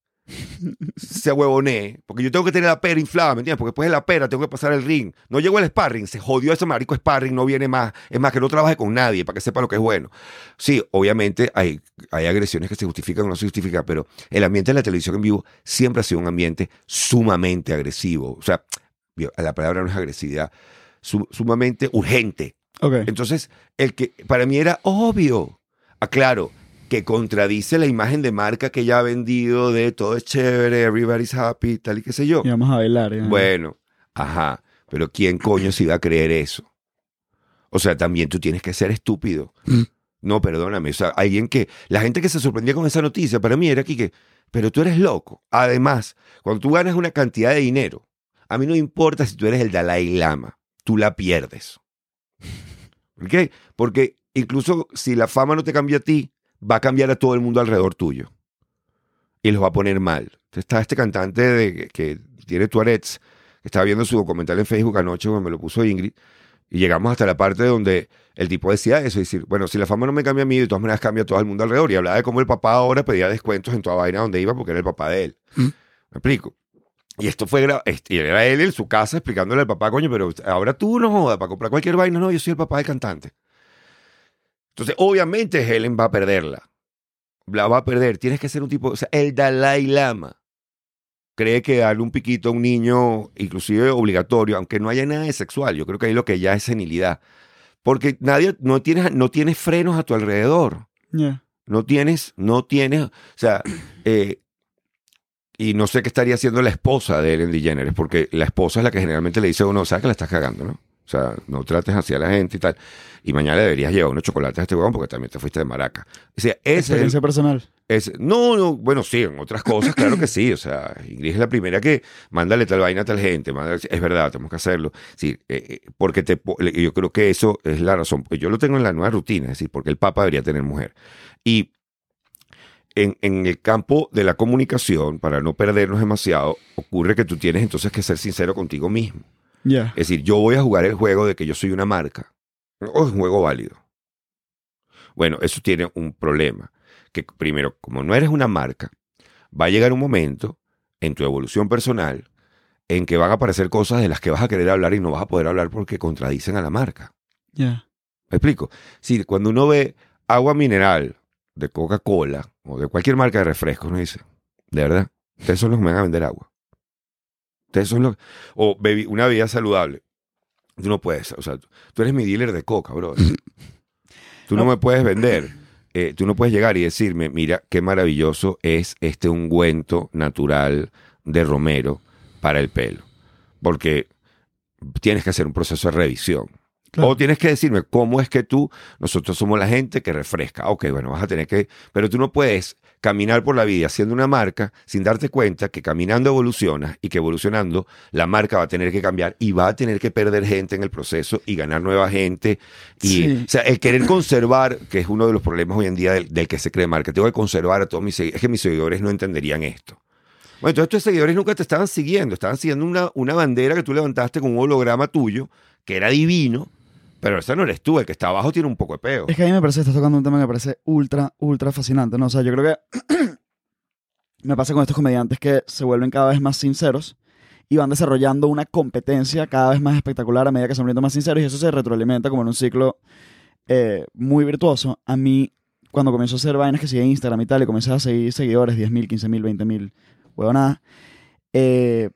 se huevonee. Porque yo tengo que tener la pera inflada, ¿me entiendes? Porque después de la pera tengo que pasar el ring. No llegó el sparring, se jodió ese marico sparring, no viene más. Es más, que no trabaje con nadie para que sepa lo que es bueno. Sí, obviamente hay, hay agresiones que se justifican o no se justifican, pero el ambiente de la televisión en vivo siempre ha sido un ambiente sumamente agresivo. O sea, la palabra no es agresividad, su- sumamente urgente. Entonces, el que para mí era obvio. Aclaro, que contradice la imagen de marca que ya ha vendido de todo es chévere, everybody's happy, tal y qué sé yo. Y vamos a bailar. ya. Bueno, ajá, pero ¿quién coño se iba a creer eso? O sea, también tú tienes que ser estúpido. Mm. No, perdóname, o sea, alguien que, la gente que se sorprendía con esa noticia, para mí era aquí que, pero tú eres loco. Además, cuando tú ganas una cantidad de dinero, a mí no importa si tú eres el Dalai Lama, tú la pierdes. ¿Por qué? Porque incluso si la fama no te cambia a ti, va a cambiar a todo el mundo alrededor tuyo. Y los va a poner mal. Entonces, está este cantante de, que tiene Tourette's, que estaba viendo su documental en Facebook anoche, cuando me lo puso Ingrid, y llegamos hasta la parte donde el tipo decía eso, y decir, bueno, si la fama no me cambia a mí, de todas maneras cambia a todo el mundo alrededor. Y hablaba de cómo el papá ahora pedía descuentos en toda vaina donde iba porque era el papá de él. Mm. ¿Me explico? Y esto fue, este, y era él en su casa explicándole al papá, coño, pero ahora tú no jodas para comprar cualquier vaina, no, yo soy el papá del cantante. Entonces, obviamente Helen va a perderla. La va a perder. Tienes que ser un tipo, o sea, el Dalai Lama cree que darle un piquito a un niño, inclusive obligatorio, aunque no haya nada de sexual, yo creo que ahí lo que ya es senilidad. Porque nadie, no tienes, no tienes frenos a tu alrededor. No tienes, no tienes, o sea, eh, y no sé qué estaría haciendo la esposa de Ellen DeGeneres, porque la esposa es la que generalmente le dice a uno, sabes que la estás cagando, ¿no? O sea, no trates así a la gente y tal. Y mañana deberías llevar unos chocolates a este huevón porque también te fuiste de maraca. O sea, ese es el- Experiencia personal. es, no, no, bueno, sí, en otras cosas, claro que sí. O sea, Ingrid es la primera que mándale tal vaina a tal gente. mándale- es verdad, tenemos que hacerlo. Sí, eh, eh, porque te, yo creo que eso es la razón. Yo lo tengo en la nueva rutina, es decir, porque el Papa debería tener mujer. Y en, en el campo de la comunicación, para no perdernos demasiado, ocurre que tú tienes entonces que ser sincero contigo mismo. Es decir, yo voy a jugar el juego de que yo soy una marca. O es un juego válido. Bueno, eso tiene un problema. Que primero, como no eres una marca, va a llegar un momento en tu evolución personal en que van a aparecer cosas de las que vas a querer hablar y no vas a poder hablar porque contradicen a la marca. Ya. ¿Me explico? Si cuando uno ve agua mineral de Coca-Cola o de cualquier marca de refrescos, uno dice, de verdad, ustedes son los que me van a vender agua. Ustedes son los... O bebi- una bebida saludable. Tú no puedes, o sea, tú, eres mi dealer de coca, bro. Tú no, No. me puedes vender. eh, tú no puedes llegar y decirme, mira, qué maravilloso es este ungüento natural de romero para el pelo. Porque tienes que hacer un proceso de revisión. Claro. O tienes que decirme cómo es que tú, nosotros somos la gente que refresca. Ok, bueno, vas a tener que, pero tú no puedes caminar por la vida haciendo una marca sin darte cuenta que caminando evolucionas y que evolucionando la marca va a tener que cambiar y va a tener que perder gente en el proceso y ganar nueva gente. Y, Sí. O sea, el querer conservar, que es uno de los problemas hoy en día del, del que se cree marca, tengo que conservar a todos mis seguidores, es que mis seguidores no entenderían esto. Bueno, entonces tus seguidores nunca te estaban siguiendo, estaban siguiendo una, una bandera que tú levantaste con un holograma tuyo, que era divino, pero ese no eres tú, el que está abajo tiene un poco de peo. Es que a mí me parece, estás tocando un tema que me parece ultra, ultra fascinante, ¿no? O sea, yo creo que me pasa con estos comediantes que se vuelven cada vez más sinceros y van desarrollando una competencia cada vez más espectacular a medida que se van más sinceros y eso se retroalimenta como en un ciclo eh, muy virtuoso. A mí, cuando comienzo a hacer vainas que sigue Instagram y tal, y comencé a seguir seguidores, 10.000, 15.000, 20.000, huevo nada, eh,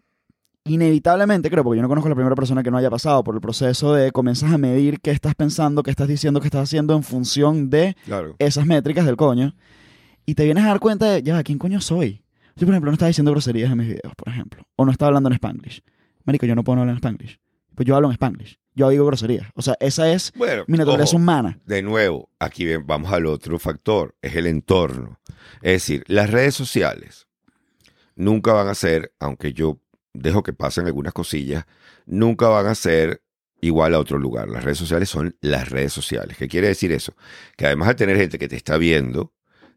inevitablemente, creo, porque yo no conozco a la primera persona que no haya pasado por el proceso de comienzas a medir qué estás pensando, qué estás diciendo, qué estás haciendo en función de Claro. esas métricas del coño. Y te vienes a dar cuenta de, ya, ¿quién coño soy? Yo, por ejemplo, no estaba diciendo groserías en mis videos, por ejemplo. O no estaba hablando en Spanglish. Marico, yo no puedo hablar en Spanglish. Pues yo hablo en Spanglish. Yo digo groserías. O sea, esa es Bueno, mi naturaleza ojo, humana. de nuevo, aquí vamos al otro factor, es el entorno. Es decir, las redes sociales nunca van a ser, aunque yo dejo que pasen algunas cosillas, nunca van a ser igual a otro lugar. Las redes sociales son las redes sociales. ¿Qué quiere decir eso? Que además de tener gente que te está viendo,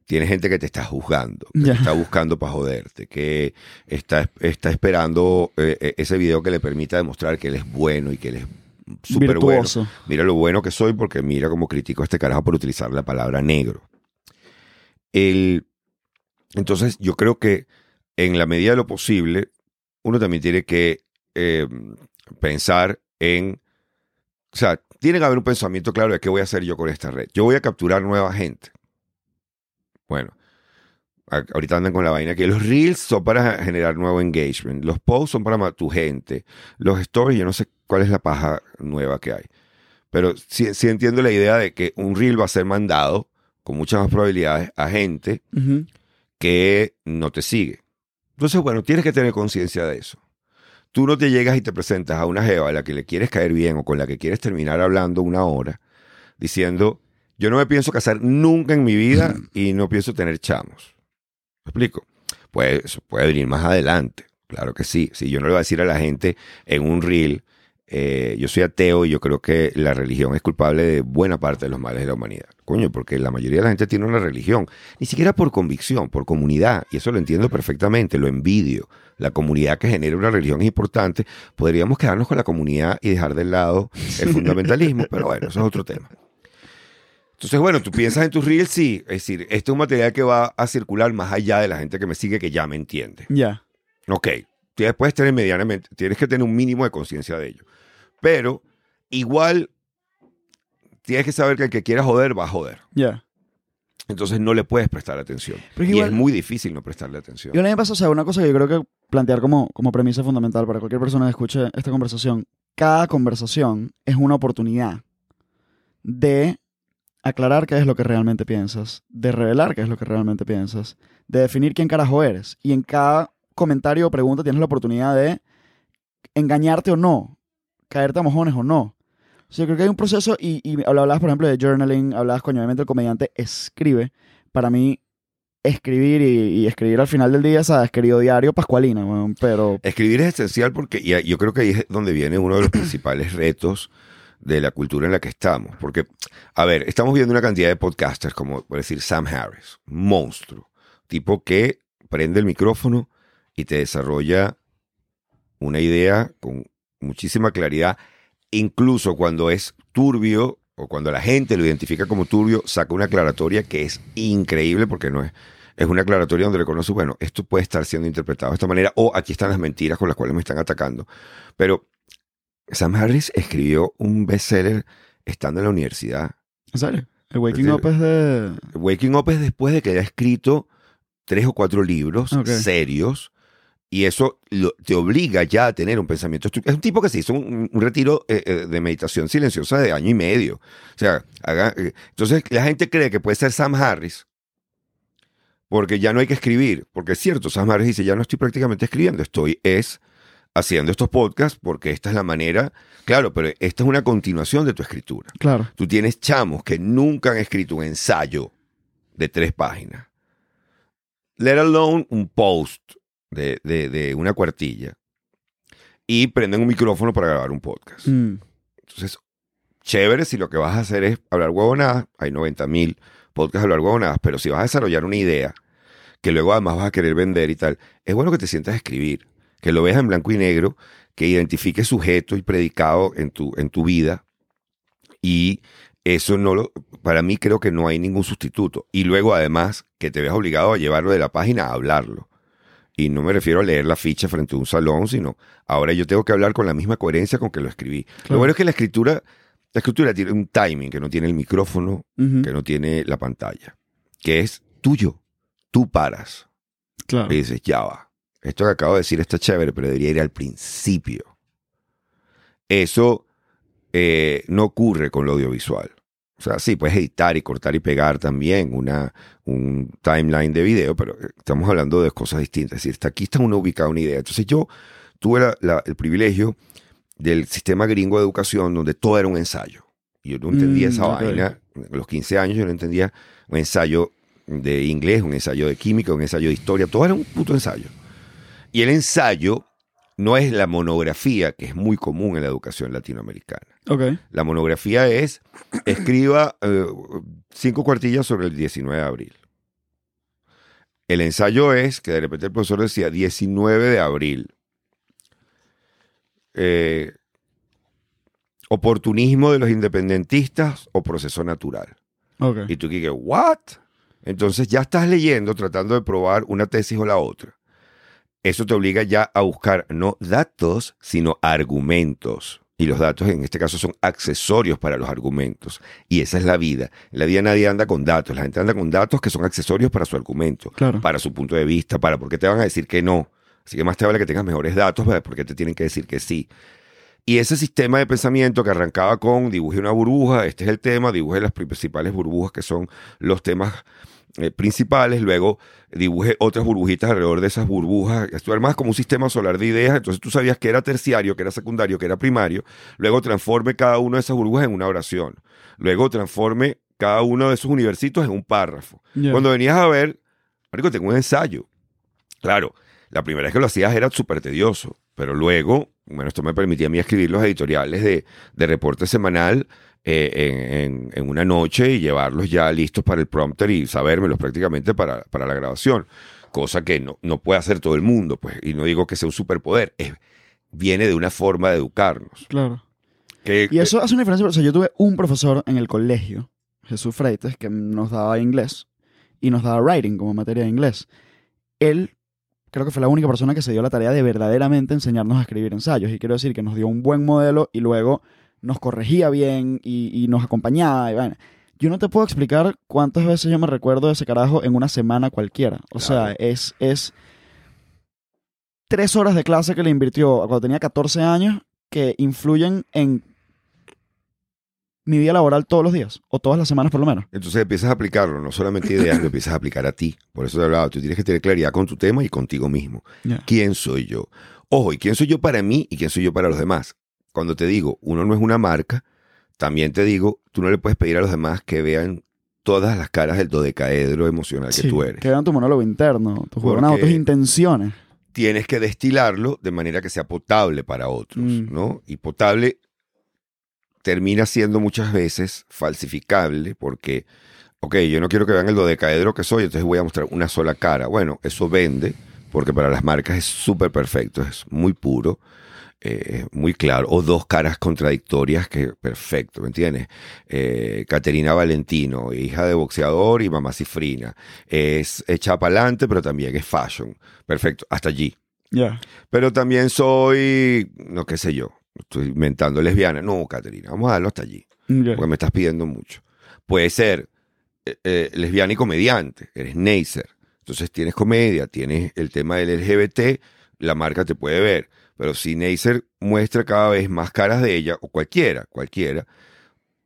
tiene gente que te está juzgando, que te está buscando para joderte, que está, está esperando eh, eh, ese video que le permita demostrar que él es bueno y que él es súper bueno. Mira lo bueno que soy porque mira cómo critico a este carajo por utilizar la palabra negro. El, entonces, yo creo que en la medida de lo posible, uno también tiene que eh, pensar en, o sea, tiene que haber un pensamiento claro de qué voy a hacer yo con esta red. Yo voy a capturar nueva gente. Bueno, ahorita andan con la vaina que los reels son para generar nuevo engagement, los posts son para tu gente, los stories, yo no sé cuál es la paja nueva que hay. Pero sí, sí entiendo la idea de que un reel va a ser mandado con muchas más probabilidades a gente que no te sigue. Entonces, bueno, tienes que tener conciencia de eso. Tú no te llegas y te presentas a una jeva a la que le quieres caer bien o con la que quieres terminar hablando una hora diciendo, yo no me pienso casar nunca en mi vida y no pienso tener chamos. ¿Me explico? Pues puede venir más adelante. Claro que sí. Si yo no le voy a decir a la gente en un reel, eh, yo soy ateo y yo creo que la religión es culpable de buena parte de los males de la humanidad. Coño, porque la mayoría de la gente tiene una religión, ni siquiera por convicción, por comunidad, y eso lo entiendo perfectamente, lo envidio. La comunidad que genera una religión es importante. Podríamos quedarnos con la comunidad y dejar de lado el fundamentalismo, pero bueno, eso es otro tema. Entonces, bueno, tú piensas en tus reels, sí, es decir, este es un material que va a circular más allá de la gente que me sigue, que ya me entiende. Ya. Ok, puedes tener medianamente, tienes que tener un mínimo de conciencia de ello. Pero igual tienes que saber que el que quiera joder va a joder. Ya. Entonces no le puedes prestar atención. Pero es y igual- es muy difícil no prestarle atención. Y a mí me pasa, o sea, una cosa que yo creo que plantear como, como premisa fundamental para cualquier persona que escuche esta conversación, cada conversación es una oportunidad de aclarar qué es lo que realmente piensas, de revelar qué es lo que realmente piensas, de definir quién carajo eres. Y en cada comentario o pregunta tienes la oportunidad de engañarte o no, caerte a mojones o no. O sea, yo creo que hay un proceso, y, hablabas, por ejemplo, de journaling, hablabas, coño, obviamente el comediante escribe. Para mí, escribir y, escribir al final del día, ¿sabes? Querido diario, Pascualina, pero... Escribir es esencial porque yo creo que ahí es donde viene uno de los principales retos de la cultura en la que estamos. Porque, a ver, estamos viendo una cantidad de podcasters, como por decir Sam Harris, monstruo, tipo que prende el micrófono y te desarrolla una idea con muchísima claridad, incluso cuando es turbio o cuando la gente lo identifica como turbio, saca una aclaratoria que es increíble porque no es es una aclaratoria donde reconoce, bueno, esto puede estar siendo interpretado de esta manera, o aquí están las mentiras con las cuales me están atacando. Pero Sam Harris escribió un bestseller estando en la universidad. ¿En serio? El Waking. Up es de... Waking Up es después de que haya escrito tres o cuatro libros serios. Y eso lo- te obliga ya a tener un pensamiento. Es un tipo que se hizo un, un retiro eh, eh, de meditación silenciosa de año y medio. O sea, haga- eh, entonces la gente cree que puede ser Sam Harris porque ya no hay que escribir. Porque es cierto, Sam Harris dice, ya no estoy prácticamente escribiendo, estoy es haciendo estos podcasts porque esta es la manera, claro, pero esta es una continuación de tu escritura. Claro. Tú tienes chamos que nunca han escrito un ensayo de tres páginas. Let alone un post de, de- de una cuartilla. Y prenden un micrófono para grabar un podcast. Mm, Entonces, chévere si lo que vas a hacer es hablar huevonadas. Hay 90 mil podcasts de hablar huevonadas, pero si vas a desarrollar una idea que luego además vas a querer vender y tal, es bueno que te sientas a escribir, que lo veas en blanco y negro, que identifiques sujeto y predicado en tu, en tu vida. Y eso no lo, para mí creo que no hay ningún sustituto. Y luego además que te veas obligado a llevarlo de la página a hablarlo. Y no me refiero a leer la ficha frente a un salón, sino ahora yo tengo que hablar con la misma coherencia con que lo escribí. Lo bueno es que la escritura, la escritura tiene un timing que no tiene el micrófono, que no tiene la pantalla, que es tuyo. Tú paras Claro. y dices, ya va. Esto que acabo de decir está chévere, pero debería ir al principio. Eso eh, no ocurre con lo audiovisual. O sea, sí, puedes editar y cortar y pegar también una, un timeline de video, pero eh, estamos hablando de cosas distintas. Es decir, está aquí está una ubicada una idea. Entonces yo tuve la- la- el privilegio del sistema gringo de educación donde todo era un ensayo. Yo no entendía Mm, esa ok. vaina. A los 15 años yo no entendía un ensayo de inglés, un ensayo de química, un ensayo de historia. Todo era un puto ensayo. Y el ensayo no es la monografía, que es muy común en la educación latinoamericana. La monografía es, escriba eh, cinco cuartillas sobre el 19 de abril. El ensayo es, que de repente el profesor decía, 19 de abril. Eh, oportunismo de los independentistas o proceso natural. Y tú dices, ¿what? Entonces ya estás leyendo, tratando de probar una tesis o la otra. Eso te obliga ya a buscar no datos, sino argumentos. Y los datos en este caso son accesorios para los argumentos. Y esa es la vida. En la vida nadie anda con datos. La gente anda con datos que son accesorios para su argumento, Claro. para su punto de vista, para por qué te van a decir que no. Así que más te vale que tengas mejores datos para por qué te tienen que decir que sí. Y ese sistema de pensamiento que arrancaba con dibuje una burbuja, este es el tema, dibuje las principales burbujas que son los temas eh, principales, luego dibuje otras burbujitas alrededor de esas burbujas, esto era más como un sistema solar de ideas, entonces tú sabías que era terciario, que era secundario, que era primario, luego transforme cada una de esas burbujas en una oración, luego transforme cada uno de esos universitos en un párrafo. Cuando venías a ver, marico, tengo un ensayo. Claro, la primera vez que lo hacías era súper tedioso, pero luego, bueno, esto me permitía a mí escribir los editoriales de, de reporte semanal eh, en, una noche y llevarlos ya listos para el prompter y sabérmelos prácticamente para, para la grabación. Cosa que no, no puede hacer todo el mundo, pues, y no digo que sea un superpoder, es- viene de una forma de educarnos. Claro. Que, Y eso hace una diferencia. O sea, yo tuve un profesor en el colegio, Jesús Freites, que nos daba inglés y nos daba writing como materia de inglés. Él creo que fue la única persona que se dio la tarea de verdaderamente enseñarnos a escribir ensayos. Y quiero decir que nos dio un buen modelo y luego nos corregía bien y, y nos acompañaba. Y bueno, yo no te puedo explicar cuántas veces yo me recuerdo de ese carajo en una semana cualquiera. O sea, es, es tres horas de clase que le invirtió cuando tenía 14 años que influyen en mi vida laboral todos los días, o todas las semanas por lo menos. Entonces empiezas a aplicarlo, no solamente ideas, lo empiezas a aplicar a ti. Por eso te hablaba, tú tienes que tener claridad con tu tema y contigo mismo. ¿Quién soy yo? Ojo, ¿y quién soy yo para mí y quién soy yo para los demás? Cuando te digo, uno no es una marca, también te digo, tú no le puedes pedir a los demás que vean todas las caras del dodecaedro emocional que tú eres. Que vean tu monólogo interno, tus jornadas, tus intenciones. Tienes que destilarlo de manera que sea potable para otros, Mm. ¿no? Y potable termina siendo muchas veces falsificable porque, ok, yo no quiero que vean el dodecaedro que soy, entonces voy a mostrar una sola cara. Bueno, eso vende porque para las marcas es súper perfecto, es muy puro, eh, muy claro. O dos caras contradictorias que perfecto, ¿me entiendes? Eh, Caterina Valentino, hija de boxeador y mamá cifrina. Es hecha para adelante, pero también es fashion. Perfecto, hasta allí. Ya. Pero también soy, no qué sé yo, estoy inventando lesbiana. No, Caterina, vamos a darlo hasta allí, porque me estás pidiendo mucho. Puede ser eh, eh, lesbiana y comediante, eres Neisser. Entonces tienes comedia, tienes el tema del LGBT, la marca te puede ver. Pero si Neisser muestra cada vez más caras de ella, o cualquiera, cualquiera,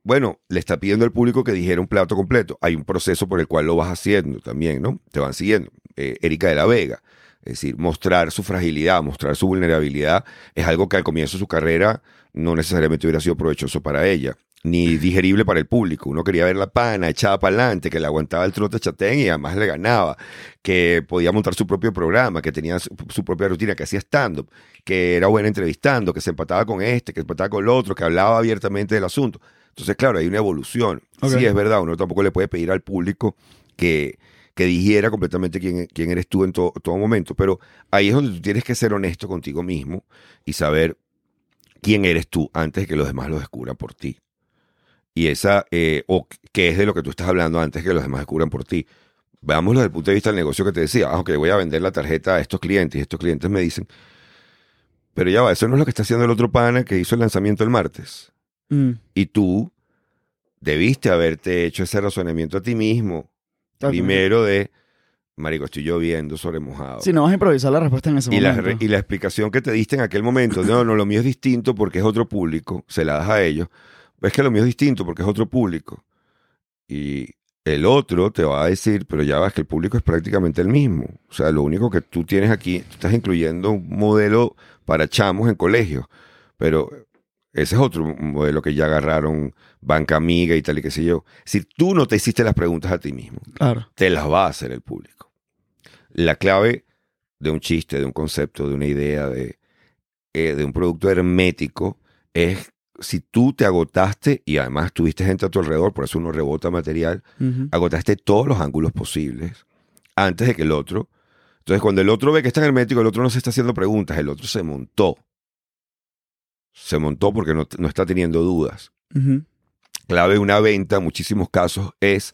bueno, le está pidiendo al público que dijera un plato completo. Hay un proceso por el cual lo vas haciendo también, ¿no? Te van siguiendo. Eh, Erika de la Vega Es decir, mostrar su fragilidad, mostrar su vulnerabilidad es algo que al comienzo de su carrera no necesariamente hubiera sido provechoso para ella, ni digerible para el público. Uno quería ver la pana echada para adelante, que le aguantaba el trote chatén y además le ganaba, que podía montar su propio programa, que tenía su, su propia rutina, que hacía stand-up, que era buena entrevistando, que se empataba con este, que se empataba con el otro, que hablaba abiertamente del asunto. Entonces, claro, hay una evolución. Sí, es verdad, uno tampoco le puede pedir al público que, que digiera completamente quién, quién eres tú en to- todo momento, pero ahí es donde tú tienes que ser honesto contigo mismo y saber quién eres tú antes de que los demás lo descubran por ti. Y esa, eh, o qué es de lo que tú estás hablando antes que los demás descubran por ti. Veámoslo desde el punto de vista del negocio que te decía. Ah, ok, voy a vender la tarjeta a estos clientes y estos clientes me dicen, pero ya va, eso no es lo que está haciendo el otro pana que hizo el lanzamiento el martes. Mm, Y tú debiste haberte hecho ese razonamiento a ti mismo. Primero de, marico, estoy lloviendo sobre mojado. Si no vas a improvisar la respuesta en ese y, momento. y la explicación que te diste en aquel momento, no, no, lo mío es distinto porque es otro público, se la das a ellos. Es que lo mío es distinto porque es otro público. Y el otro te va a decir, pero ya vas que el público es prácticamente el mismo. O sea, lo único que tú tienes aquí, tú estás incluyendo un modelo para chamos en colegios, pero ese es otro modelo que ya agarraron banca amiga y tal y qué sé yo. Si tú no te hiciste las preguntas a ti mismo, Claro. te las va a hacer el público. La clave de un chiste, de un concepto, de una idea, de, eh, de un producto hermético es si tú te agotaste y además tuviste gente a tu alrededor, por eso uno rebota material, agotaste todos los ángulos posibles antes de que el otro. Entonces, cuando el otro ve que es tan hermético, el otro no se está haciendo preguntas, el otro se montó. Se montó porque no, no está teniendo dudas clave de una venta en muchísimos casos es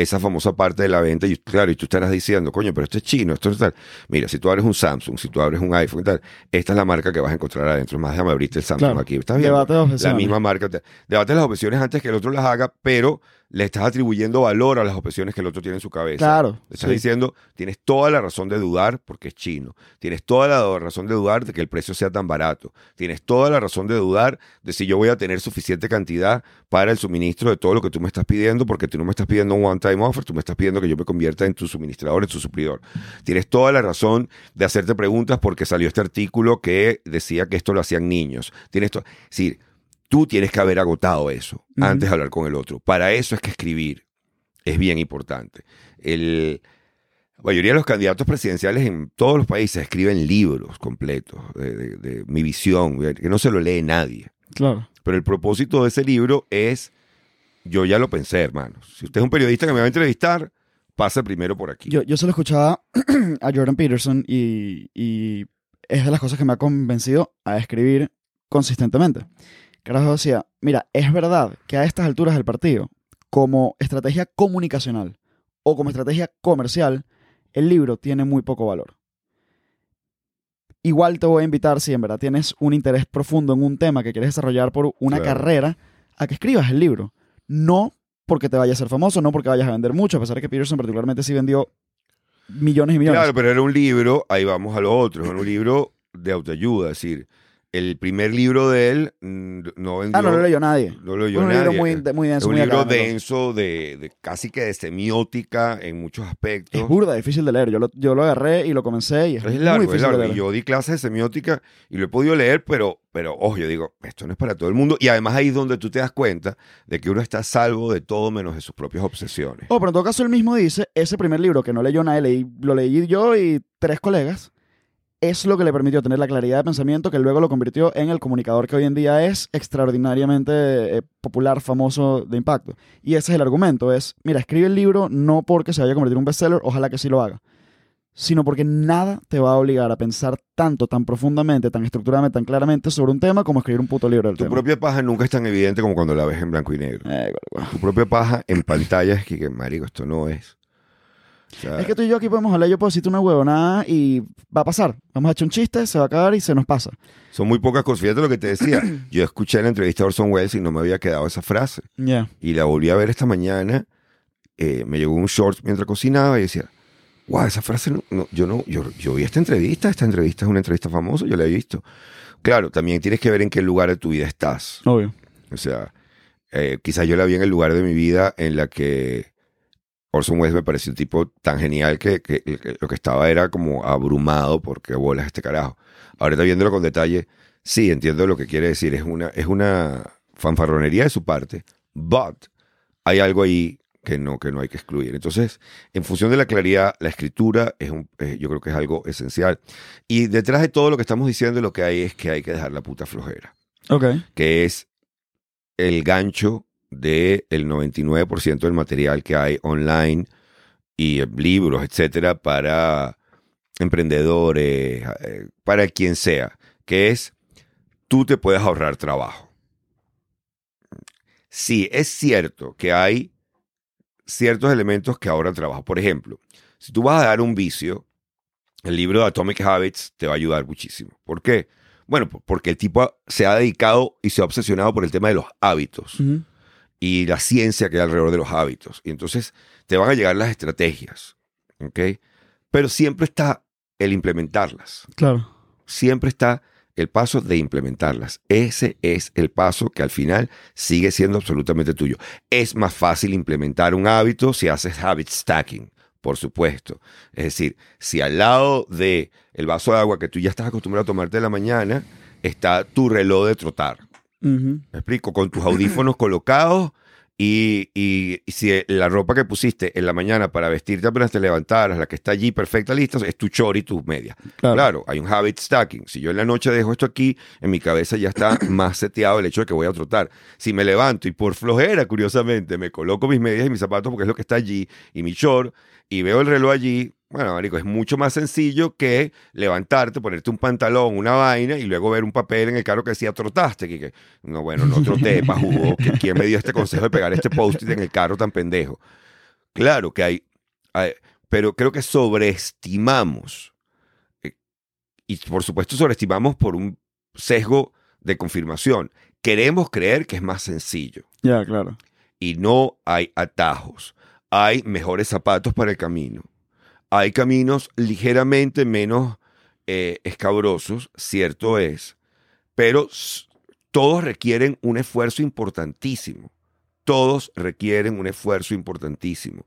esa famosa parte de la venta. Y claro, y tú estarás diciendo, coño, pero esto es chino, esto es tal. Mira, si tú abres un Samsung, si tú abres un iPhone y tal, esta es la marca que vas a encontrar adentro. Más, déjame abrirte el Samsung Claro. aquí. ¿Estás viendo? Debate de La misma marca. te- Debate las objeciones antes que el otro las haga, pero le estás atribuyendo valor a las objeciones que el otro tiene en su cabeza. Claro. Le estás sí. diciendo, tienes toda la razón de dudar porque es chino. Tienes toda la razón de dudar de que el precio sea tan barato. Tienes toda la razón de dudar de si yo voy a tener suficiente cantidad para el suministro de todo lo que tú me estás pidiendo, porque tú no me estás pidiendo un one-time offer, tú me estás pidiendo que yo me convierta en tu suministrador, en tu suplidor. Tienes toda la razón de hacerte preguntas porque salió este artículo que decía que esto lo hacían niños. Tienes to- es decir, tú tienes que haber agotado eso antes de hablar con el otro. Para eso es que escribir es bien importante. El, la mayoría de los candidatos presidenciales en todos los países escriben libros completos de, de- de mi visión, que no se lo lee nadie. Claro. Pero el propósito de ese libro es, yo ya lo pensé, hermano. Si usted es un periodista que me va a entrevistar, pasa primero por aquí. Yo, yo se lo escuchaba a Jordan Peterson y, y es de las cosas que me ha convencido a escribir consistentemente. Carajo decía, mira, es verdad que a estas alturas del partido, como estrategia comunicacional o como estrategia comercial, el libro tiene muy poco valor. Igual te voy a invitar, si en verdad tienes un interés profundo en un tema que quieres desarrollar por una Claro. carrera, a que escribas el libro. No porque te vayas a ser famoso, no porque vayas a vender mucho, a pesar de que Peterson particularmente sí vendió millones y millones. Claro, pero era un libro, ahí vamos a lo otro, era un libro de autoayuda, es decir, el primer libro de él mm, no vendió. ah, no lo leyó nadie. no lo leyó un libro nadie. muy, de- muy Es denso, un muy libro académico. denso, de, de casi que de semiótica en muchos aspectos. Es burda, difícil de leer. Yo lo, yo lo agarré y lo comencé y es, Es muy largo, es difícil largo. de Y yo di clases de semiótica y lo he podido leer, pero, pero ojo, yo digo, esto no es para todo el mundo. Y además ahí es donde tú te das cuenta de que uno está salvo de todo menos de sus propias obsesiones. Oh, pero en todo caso él mismo dice, ese primer libro que no leyó nadie, leí, lo leí yo y tres colegas, es lo que le permitió tener la claridad de pensamiento que luego lo convirtió en el comunicador que hoy en día es extraordinariamente eh, popular, famoso, de impacto. Y ese es el argumento, es, mira, escribe el libro no porque se vaya a convertir en un bestseller, ojalá que sí lo haga, sino porque nada te va a obligar a pensar tanto, tan profundamente, tan estructuradamente, tan claramente sobre un tema como escribir un puto libro del Tu tema. propia paja nunca es tan evidente como cuando la ves en blanco y negro. Eh. Tu propia paja en pantalla es que, que, marico, esto no es. O sea, Es que tú y yo aquí podemos hablar, yo puedo decirte una huevonada y va a pasar. Vamos a echar un chiste, se va a acabar y se nos pasa. son muy pocas cosas. Fíjate lo que te decía. Yo escuché la entrevista de Orson Welles y no me había quedado esa frase. Ya. Y la volví a ver esta mañana. eh, me llegó un short mientras cocinaba y decía, wow, esa frase, no, no, yo no, yo, yo vi esta entrevista, esta entrevista es una entrevista famosa, yo la he visto. Claro, también tienes que ver en qué lugar de tu vida estás. Obvio. O sea, eh, quizás yo la vi en el lugar de mi vida en la que Orson Welles me pareció un tipo tan genial que, que- que lo que estaba era como abrumado porque bolas este carajo. Ahorita viéndolo con detalle, sí, entiendo lo que quiere decir. Es una, es una fanfarronería de su parte, but hay algo ahí que no, que no hay que excluir. Entonces, en función de la claridad, la escritura es un, eh, yo creo que es algo esencial. Y detrás de todo lo que estamos diciendo, lo que hay es que hay que dejar la puta flojera Ok. que es el gancho del 99% del material que hay online y eh, libros, etcétera, para emprendedores, eh, para quien sea, que es tú te puedes ahorrar trabajo. Sí, es cierto que hay ciertos elementos que ahorran trabajo. Por ejemplo, si tú vas a dar un vicio, el libro de Atomic Habits te va a ayudar muchísimo. ¿Por qué? Bueno, po- porque el tipo se ha dedicado y se ha obsesionado por el tema de los hábitos. Y la ciencia que hay alrededor de los hábitos. Y entonces te van a llegar las estrategias, ¿ok? Pero siempre está el implementarlas. Claro. Siempre está el paso de implementarlas. Ese es el paso que al final sigue siendo absolutamente tuyo. Es más fácil implementar un hábito si haces habit stacking, por supuesto. Es decir, si al lado de el vaso de agua que tú ya estás acostumbrado a tomarte en la mañana está tu reloj de trotar. ¿Me explico? Con tus audífonos colocados y, y- y si la ropa que pusiste en la mañana para vestirte apenas te levantaras, la que está allí perfecta, lista, es tu chor y tus medias. Claro. Claro, hay un habit stacking. Si yo en la noche dejo esto aquí, en mi cabeza ya está más seteado el hecho de que voy a trotar. Si me levanto y por flojera, curiosamente, me coloco mis medias y mis zapatos porque es lo que está allí y mi short y veo el reloj allí, bueno, marico, es mucho más sencillo que levantarte, ponerte un pantalón, una vaina y luego ver un papel en el carro que decía trotaste. Que, que- no, bueno, no troté, pa' jugo. que- ¿Quién me dio este consejo de pegar este post-it en el carro tan pendejo? Claro que hay, hay- pero creo que sobreestimamos eh, y por supuesto sobreestimamos por un sesgo de confirmación. Queremos creer que es más sencillo Ya, claro. y no hay atajos. Hay mejores zapatos para el camino. Hay caminos ligeramente menos eh, escabrosos, cierto es, pero todos requieren un esfuerzo importantísimo. Todos requieren un esfuerzo importantísimo.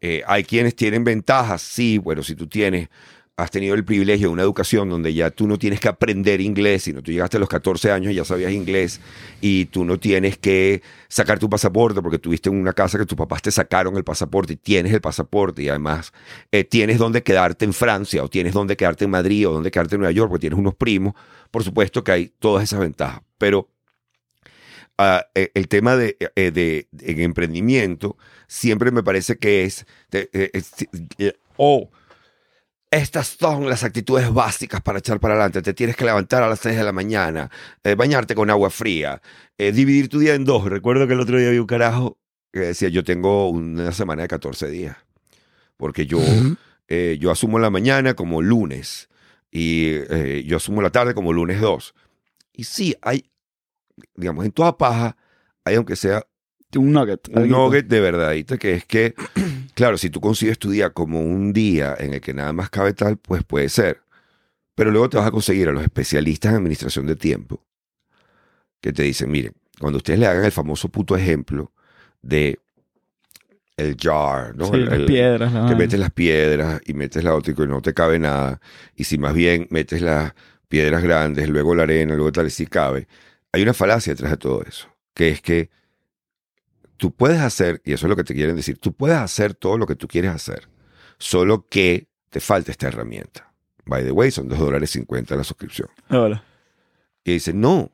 Eh, hay quienes tienen ventajas, sí, bueno, si tú tienes, has tenido el privilegio de una educación donde ya tú no tienes que aprender inglés, sino tú llegaste a los 14 años y ya sabías inglés y tú no tienes que sacar tu pasaporte porque tuviste en una casa que tus papás te sacaron el pasaporte y tienes el pasaporte y además eh, tienes donde quedarte en Francia o tienes donde quedarte en Madrid o donde quedarte en Nueva York porque tienes unos primos, por supuesto que hay todas esas ventajas, pero ah, eh, el tema de, eh, de- en emprendimiento siempre me parece que es, eh, oh, estas son las actitudes básicas para echar para adelante. Te tienes que levantar a las 6 de la mañana, eh, bañarte con agua fría, eh, dividir tu día en dos. Recuerdo que el otro día vi un carajo que decía, yo tengo una semana de 14 días, porque yo, eh, yo asumo la mañana como lunes y yo asumo la tarde como lunes 2. Y sí, hay, digamos, en toda paja, hay aunque sea Un nugget. un nugget de verdadita que es que, claro, si tú consigues tu día como un día en el que nada más cabe tal, pues puede ser. Pero luego te vas a conseguir a los especialistas en administración de tiempo que te dicen, miren, cuando ustedes le hagan el famoso puto ejemplo de el jar, ¿no? Sí, El- las piedras. la que metes las piedras y metes la otra y no te cabe nada. Y si más bien metes las piedras grandes, luego la arena, luego tal y si cabe. Hay una falacia detrás de todo eso, que es que tú puedes hacer, y eso es lo que te quieren decir, tú puedes hacer todo lo que tú quieres hacer, solo que te falta esta herramienta. By the way, son 2 dólares 50 la suscripción. Ahora. Y dice, no,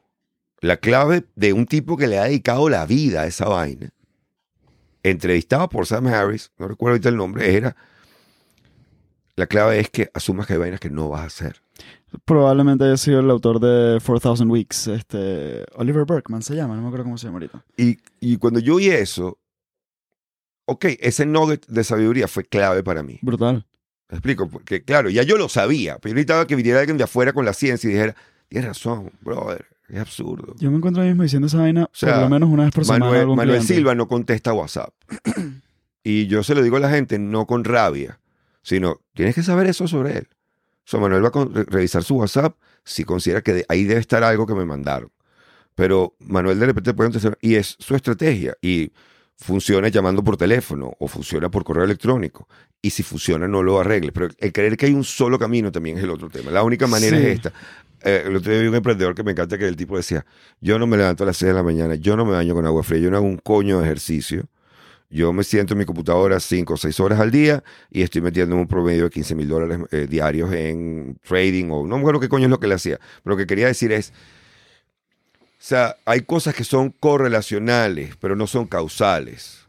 la clave de un tipo que le ha dedicado la vida a esa vaina, entrevistado por Sam Harris, no recuerdo ahorita el nombre, era, la clave es que asumas que hay vainas que no vas a hacer. Probablemente haya sido el autor de 4000 Weeks, este Oliver Berkman se llama, no me acuerdo cómo se llama ahorita. Y, y cuando yo oí eso, ok, ese nugget de sabiduría fue clave para mí. Brutal. ¿Me explico? Porque, claro, ya yo lo sabía, pero yo necesitaba que viniera alguien de afuera con la ciencia y dijera, tienes razón, brother, es absurdo. Yo me encuentro ahí mismo diciendo esa vaina sea, por lo menos una vez por semana. Manuel, Manuel. Silva no contesta WhatsApp. y yo se lo digo a la gente, no con rabia, sino tienes que saber eso sobre él. O sea, Manuel va a revisar su WhatsApp si considera que de- ahí debe estar algo que me mandaron. Pero Manuel de repente puede contestar, y es su estrategia. Y funciona llamando por teléfono o funciona por correo electrónico. Y si funciona, no lo arregles. Pero el creer que hay un solo camino también es el otro tema. La única manera Sí. es esta. Eh, el otro día vi un emprendedor que me encanta que el tipo decía, yo no me levanto a las 6 de la mañana, yo no me baño con agua fría, yo no hago un coño de ejercicio. Yo me siento en mi computadora 5 o 6 horas al día y estoy metiendo un promedio de 15 mil dólares eh, diarios en trading o no me acuerdo qué coño es lo que le hacía. Pero lo que quería decir es, o sea, hay cosas que son correlacionales, pero no son causales.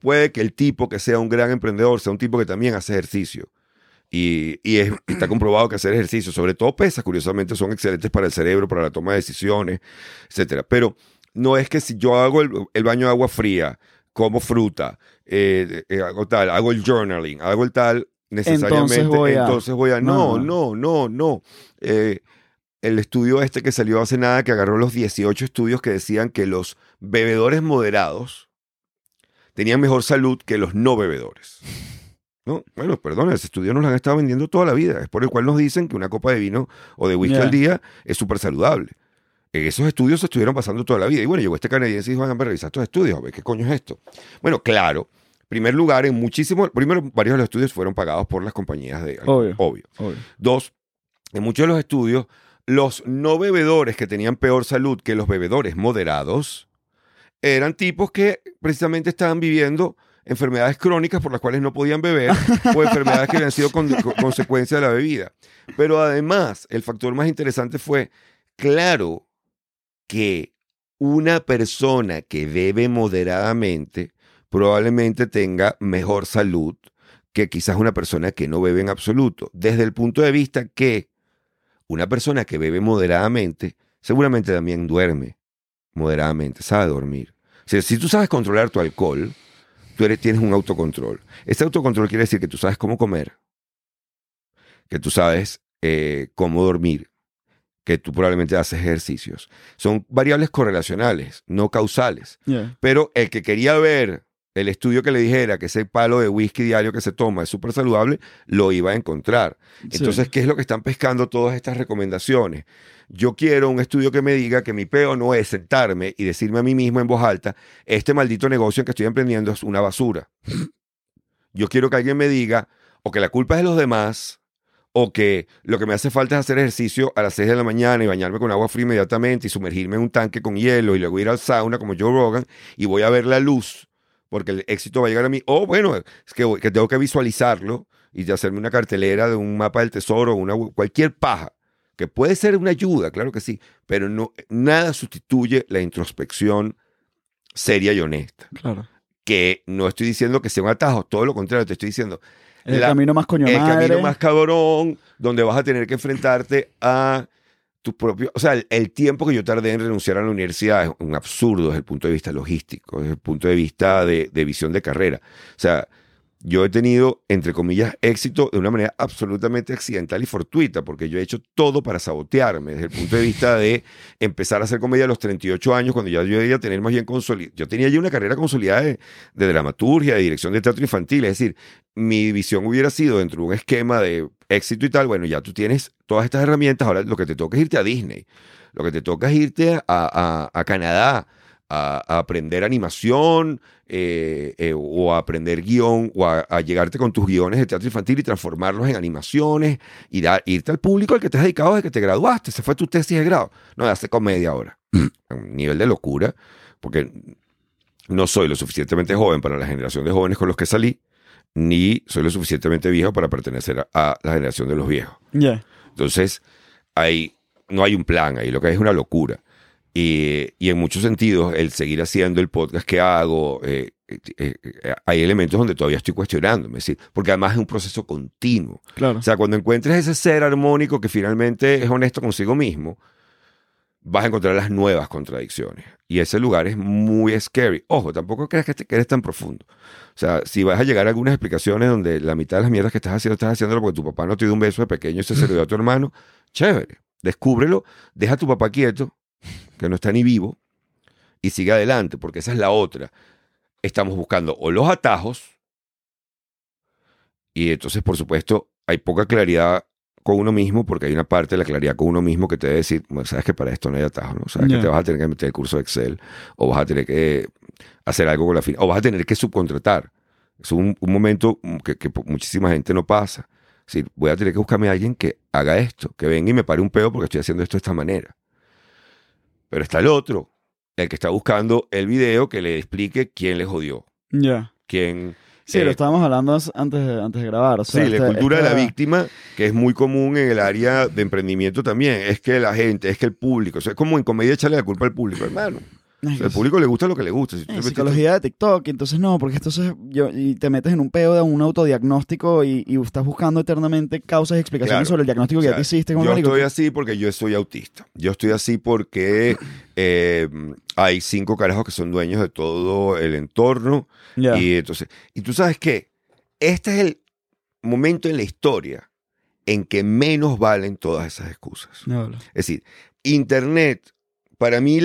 Puede que el tipo que sea un gran emprendedor sea un tipo que también hace ejercicio. Y, y es- está comprobado que hacer ejercicio, sobre todo pesas, curiosamente, son excelentes para el cerebro, para la toma de decisiones, etcétera. Pero no es que si yo hago el baño de agua fría, como fruta, eh, eh, hago tal, hago el journaling, hago el tal, necesariamente, Entonces voy a- entonces voy a... No, No. no, no, no. Eh, el estudio este que salió hace nada, que agarró los 18 estudios que decían que los bebedores moderados tenían mejor salud que los no bebedores. No, bueno, perdón, ese estudio nos lo han estado vendiendo toda la vida. Es por el cual nos dicen que una copa de vino o de whisky al día es súper saludable. En esos estudios se estuvieron pasando toda la vida. Y bueno, llegó este canadiense y dijo, a revisar estos estudios, a ver qué coño es esto. Bueno, claro, en primer lugar, en muchísimos, primero, varios de los estudios fueron pagados por las compañías de Obvio. obvio. Obvio. Dos, en muchos de los estudios, los no bebedores que tenían peor salud que los bebedores moderados eran tipos que precisamente estaban viviendo enfermedades crónicas por las cuales no podían beber o enfermedades que habían sido con- con- consecuencia de la bebida. Pero además, el factor más interesante fue, claro, que una persona que bebe moderadamente probablemente tenga mejor salud que quizás una persona que no bebe en absoluto. Desde el punto de vista que una persona que bebe moderadamente seguramente también duerme moderadamente, sabe dormir. O sea, si tú sabes controlar tu alcohol, tú eres, tienes un autocontrol. Ese autocontrol quiere decir que tú sabes cómo comer, que tú sabes eh, cómo dormir, que tú probablemente haces ejercicios. Son variables correlacionales, no causales. Yeah. Pero el que quería ver el estudio que le dijera que ese palo de whisky diario que se toma es súper saludable, lo iba a encontrar. Entonces, Sí. ¿qué es lo que están pescando todas estas recomendaciones? Yo quiero un estudio que me diga que mi peo no es sentarme y decirme a mí mismo en voz alta, este maldito negocio en que estoy emprendiendo es una basura. Yo quiero que alguien me diga o que la culpa es de los demás o que lo que me hace falta es hacer ejercicio a las 6 de la mañana y bañarme con agua fría inmediatamente y sumergirme en un tanque con hielo y luego ir al sauna como Joe Rogan y voy a ver la luz porque el éxito va a llegar a mí. O bueno, es que, tengo que visualizarlo y de hacerme una cartelera de un mapa del tesoro, una, cualquier paja, que puede ser una ayuda, claro que sí, pero no, nada sustituye la introspección seria y honesta. Claro. Que no estoy diciendo que sea un atajo, todo lo contrario, te estoy diciendo, El La- camino más coño el madre. camino más cabrón, donde vas a tener que enfrentarte a tu propio, o sea, el, el tiempo que yo tardé en renunciar a la universidad es un absurdo desde el punto de vista logístico, desde el punto de vista de, de visión de carrera. O sea, yo he tenido, entre comillas, éxito de una manera absolutamente accidental y fortuita, porque yo he hecho todo para sabotearme, desde el punto de vista de empezar a hacer comedia a los 38 años, cuando ya yo debía tener más bien consolidada. Yo tenía ya una carrera consolidada de, de dramaturgia, de dirección de teatro infantil, es decir, mi visión hubiera sido dentro de un esquema de éxito y tal, bueno, ya tú tienes todas estas herramientas, ahora lo que te toca es irte a Disney, lo que te toca es irte a- a Canadá, a, a aprender animación eh, eh, o a aprender guion o a, a llegarte con tus guiones de teatro infantil y transformarlos en animaciones y irte al público al que te has dedicado desde que te graduaste, esa fue tu tesis de grado, no, de hacer comedia ahora, a un nivel de locura, porque no soy lo suficientemente joven para la generación de jóvenes con los que salí, ni soy lo suficientemente viejo para pertenecer a, a la generación de los viejos. Yeah. Entonces, hay, no hay un plan ahí, lo que hay es una locura. Y, y en muchos sentidos, el seguir haciendo el podcast que hago, eh, eh, eh, hay elementos donde todavía estoy cuestionándome, es decir, porque además es un proceso continuo. Claro. O sea, cuando encuentres ese ser armónico que finalmente es honesto consigo mismo, vas a encontrar las nuevas contradicciones. Y ese lugar es muy scary. Ojo, tampoco creas que te quedes tan profundo. O sea, si vas a llegar a algunas explicaciones donde la mitad de las mierdas que estás haciendo, estás haciéndolo porque tu papá no te dio un beso de pequeño y se se lo dio a tu hermano, chévere. Descúbrelo, deja a tu papá quieto, que no está ni vivo, y sigue adelante, porque esa es la otra. Estamos buscando o los atajos, y entonces, por supuesto, hay poca claridad con uno mismo, porque hay una parte de la claridad con uno mismo que te debe decir, bueno, sabes que para esto no hay atajo, ¿no? Sabes que te vas a tener que meter el curso de Excel, o vas a tener que hacer algo con la fin, o vas a tener que subcontratar. Es un, un momento que, que muchísima gente no pasa. Es decir, voy a tener que buscarme a alguien que haga esto, que venga y me pare un pedo porque estoy haciendo esto de esta manera. Pero está el otro, el que está buscando el video que le explique quién le jodió, Ya. quién... Sí, eh, lo estábamos hablando antes de, antes de grabar. O sea, sí, la este- cultura de la esta- víctima, que es muy común en el área de emprendimiento también, es que la gente, es que el público, o sea, es como en comedia echarle la culpa al público, hermano. Sea, al público le gusta lo que le gusta. Si tú Eh, psicología de TikTok, entonces no, porque entonces yo, y te metes en un peo de un autodiagnóstico y, y estás buscando eternamente causas y explicaciones Claro. sobre el diagnóstico que O ya sea, te hiciste. como yo estoy así porque yo soy autista. Yo estoy así porque eh, hay cinco carajos que son dueños de todo el entorno. Ya. Y entonces, y tú sabes qué, este es el momento en la historia en que menos valen todas esas excusas. No, no. Es decir, Internet, para mí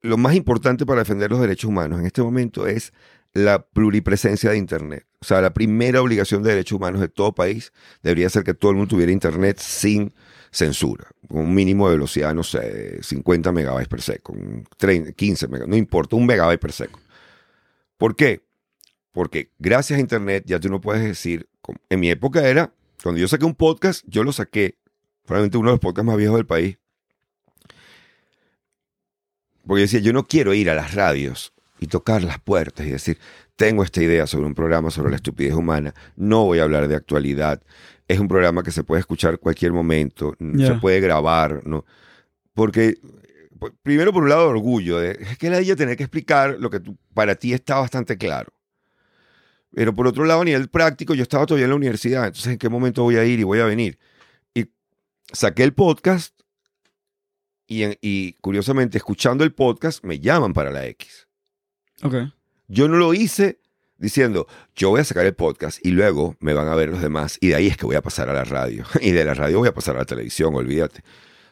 lo más importante para defender los derechos humanos en este momento es la pluripresencia de Internet. O sea, la primera obligación de derechos humanos de todo país debería ser que todo el mundo tuviera Internet sin censura, con un mínimo de velocidad, no sé, de 50 megabytes per second, 30, 15 megabytes, no importa, un megabyte per second. ¿Por qué? Porque gracias a Internet ya tú no puedes decir, en mi época era, cuando yo saqué un podcast, yo lo saqué, probablemente uno de los podcasts más viejos del país, porque yo decía, yo no quiero ir a las radios y tocar las puertas y decir, tengo esta idea sobre un programa sobre la estupidez humana, no voy a hablar de actualidad, es un programa que se puede escuchar cualquier momento, Ya. se puede grabar, ¿no? Porque, pues, primero por un lado orgullo, de- es que la idea tener que explicar lo que tú- para ti está bastante claro. Pero por otro lado, a nivel práctico, yo estaba todavía en la universidad, entonces en qué momento voy a ir y voy a venir. Y saqué el podcast y, en- y curiosamente, escuchando el podcast, me llaman para la X. Ok. Yo no lo hice diciendo, yo voy a sacar el podcast y luego me van a ver los demás y de ahí es que voy a pasar a la radio. Y de la radio voy a pasar a la televisión, olvídate.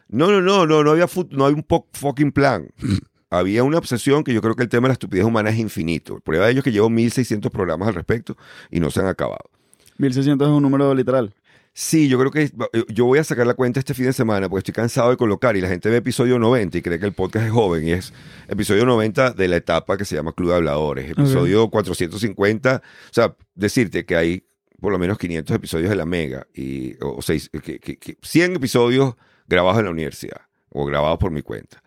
No, no, no, no, no había, no había un fucking plan. había una obsesión que yo creo que el tema de la estupidez humana es infinito. Prueba de ello es que llevo 1600 programas al respecto y no se han acabado. 1600 es un número literal. Sí, yo creo que yo voy a sacar la cuenta este fin de semana porque estoy cansado de colocar y la gente ve episodio 90 y cree que el podcast es joven y es episodio 90 de la etapa que se llama Club de Habladores. Episodio 450, o sea, decirte que hay por lo menos 500 episodios de la Mega y o seis, que, que- que 100 episodios grabados en la universidad o grabados por mi cuenta.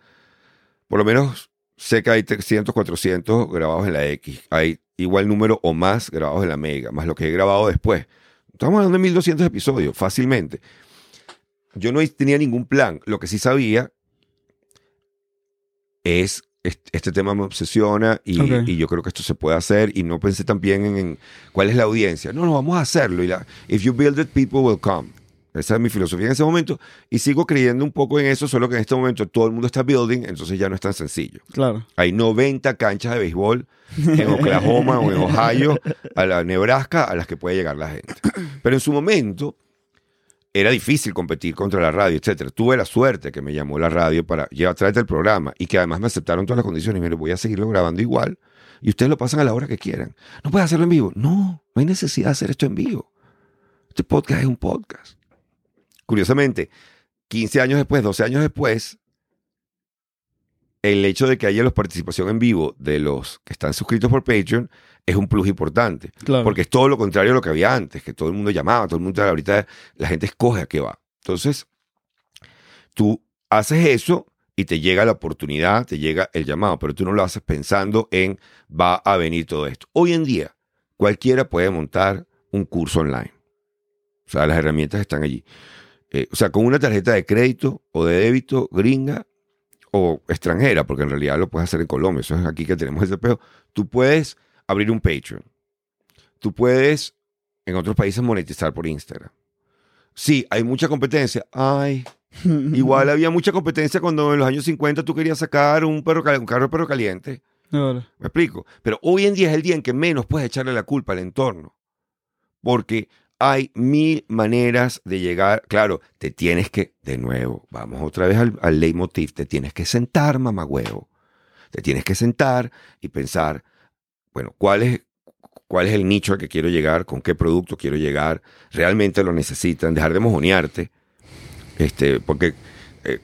Por lo menos sé que hay 300, 400 grabados en la X. Hay igual número o más grabados en la Mega, más lo que he grabado después. Estamos hablando de 1200 episodios, fácilmente. Yo no tenía ningún plan. Lo que sí sabía es, est- este tema me obsesiona y yo creo que esto se puede hacer y no pensé también en, en cuál es la audiencia. No, no, vamos a hacerlo. Y la, if you build it, people will come. Esa es mi filosofía en ese momento y sigo creyendo un poco en eso, solo que en este momento todo el mundo está building, entonces ya no es tan sencillo. Claro. Hay 90 canchas de béisbol en Oklahoma o en Ohio, a la Nebraska, a las que puede llegar la gente. Pero en su momento era difícil competir contra la radio, etcétera. Tuve la suerte que me llamó la radio para llevar tráete el programa y que además me aceptaron todas las condiciones. Y me voy a seguirlo grabando igual y ustedes lo pasan a la hora que quieran. ¿No puedes hacerlo en vivo? No, no hay necesidad de hacer esto en vivo. Este podcast es un podcast. Curiosamente, 15 años después, 12 años después, el hecho de que haya la participación en vivo de los que están suscritos por Patreon es un plus importante. Claro. Porque es todo lo contrario a lo que había antes, que todo el mundo llamaba, todo el mundo ahorita la gente escoge a qué va. Entonces, tú haces eso y te llega la oportunidad, te llega el llamado, pero tú no lo haces pensando en va a venir todo esto. Hoy en día, cualquiera puede montar un curso online. O sea, las herramientas están allí. Eh, o sea, con una tarjeta de crédito o de débito gringa o extranjera, porque en realidad lo puedes hacer en Colombia, eso es aquí que tenemos ese peo. Tú puedes abrir un Patreon. Tú puedes en otros países monetizar por Instagram. Sí, hay mucha competencia. Ay, igual había mucha competencia cuando en los años 50 tú querías sacar un, perro, un carro de perro caliente. ¿Me explico? Pero hoy en día es el día en que menos puedes echarle la culpa al entorno. Porque hay mil maneras de llegar. Claro, te tienes que, de nuevo, vamos otra vez al, al leitmotiv, te tienes que sentar, mamagüevo. Te tienes que sentar y pensar, bueno, ¿cuál es, cuál es el nicho al que quiero llegar, con qué producto quiero llegar, realmente lo necesitan, dejar de mojonearte. Este, porque eh,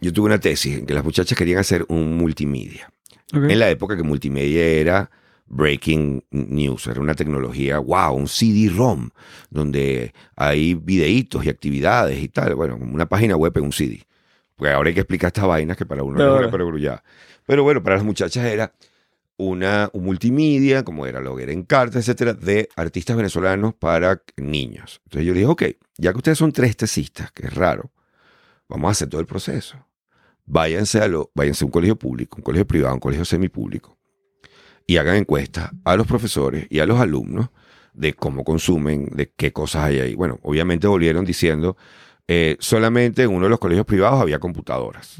yo tuve una tesis en que las muchachas querían hacer un multimedia. En la época que multimedia era breaking news, era una tecnología, wow, un CD-ROM, donde hay videitos y actividades y tal. Bueno, como una página web en un CD. Porque ahora hay que explicar estas vainas que para uno no era pero ya. Pero bueno, para las muchachas era una, un multimedia, como era lo que era en carta, etcétera, de artistas venezolanos para niños. Entonces yo le dije, ok, ya que ustedes son tres tesistas, que es raro, vamos a hacer todo el proceso. Váyanse a, lo, váyanse a un colegio público, un colegio privado, un colegio semipúblico, y hagan encuestas a los profesores y a los alumnos de cómo consumen, de qué cosas hay ahí. Bueno, obviamente volvieron diciendo, eh, solamente en uno de los colegios privados había computadoras.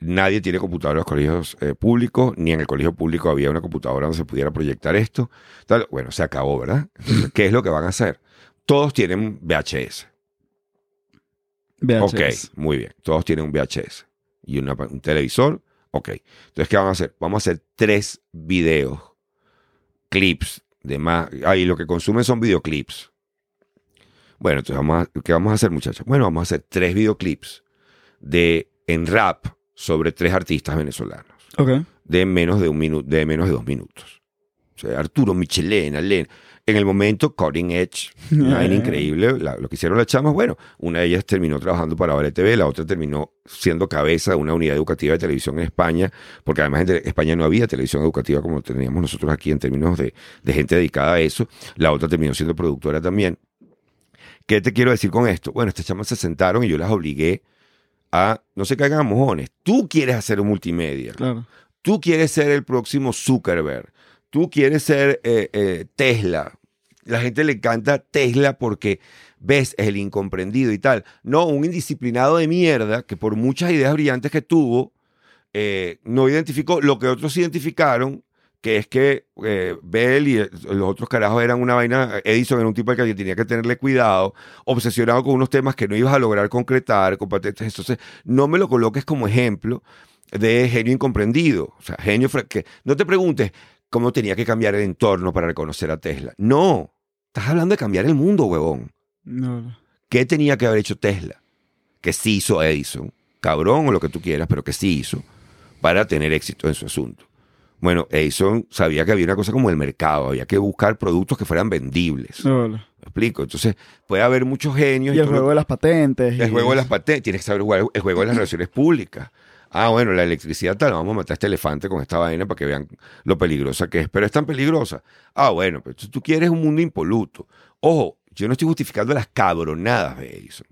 Nadie tiene computadora en los colegios eh, públicos, ni en el colegio público había una computadora donde se pudiera proyectar esto. Tal, bueno, se acabó, ¿verdad? Entonces, ¿Qué es lo que van a hacer? Todos tienen VHS. VHS. Ok, muy bien. Todos tienen un VHS y una- un televisor. Ok. Entonces, ¿qué van a hacer? Vamos a hacer tres videos, clips de más. Ahí lo que consumen son videoclips. Bueno, entonces, vamos a- ¿qué vamos a hacer, muchachos? Bueno, vamos a hacer tres videoclips de, en rap sobre tres artistas venezolanos Ok. de menos de un minuto, de menos de dos minutos. O sea, Arturo, Michelena, Len. En el momento, Cutting Edge, una increíble. la- lo que hicieron las chamas, bueno, una de ellas terminó trabajando para Vale TV, la otra terminó siendo cabeza de una unidad educativa de televisión en España, porque además en España no había televisión educativa como teníamos nosotros aquí en términos de, de gente dedicada a eso. La otra terminó siendo productora también. ¿Qué te quiero decir con esto? Bueno, estas chamas se sentaron y yo las obligué a, no se caigan a mojones, tú quieres hacer un multimedia. Claro. Tú quieres ser el próximo Zuckerberg. Tú quieres ser eh, eh, Tesla. La gente le encanta Tesla porque, ves, es el incomprendido y tal. No, un indisciplinado de mierda que por muchas ideas brillantes que tuvo, eh, no identificó lo que otros identificaron, que es que eh, Bell y eh, los otros carajos eran una vaina, Edison era un tipo al que tenía que tenerle cuidado, obsesionado con unos temas que no ibas a lograr concretar, con patentes. Entonces, no me lo coloques como ejemplo de genio incomprendido. O sea, genio que no te preguntes cómo tenía que cambiar el entorno para reconocer a Tesla. No, estás hablando de cambiar el mundo, huevón. No. ¿Qué tenía que haber hecho Tesla? Que sí hizo Edison, cabrón o lo que tú quieras, pero que sí hizo para tener éxito en su asunto. Bueno, Edison sabía que había una cosa como el mercado, había que buscar productos que fueran vendibles. Bola. ¿Me explico? Entonces, puede haber muchos genios. Y el lo- juego de las patentes. el juego de las patentes, tienes que saber jugar el juego de las relaciones públicas. Ah, bueno, la electricidad tal, vamos a matar a este elefante con esta vaina para que vean lo peligrosa que es. Pero es tan peligrosa. Ah, bueno, pero tú quieres un mundo impoluto. Ojo, yo no estoy justificando las cabronadas de Edison,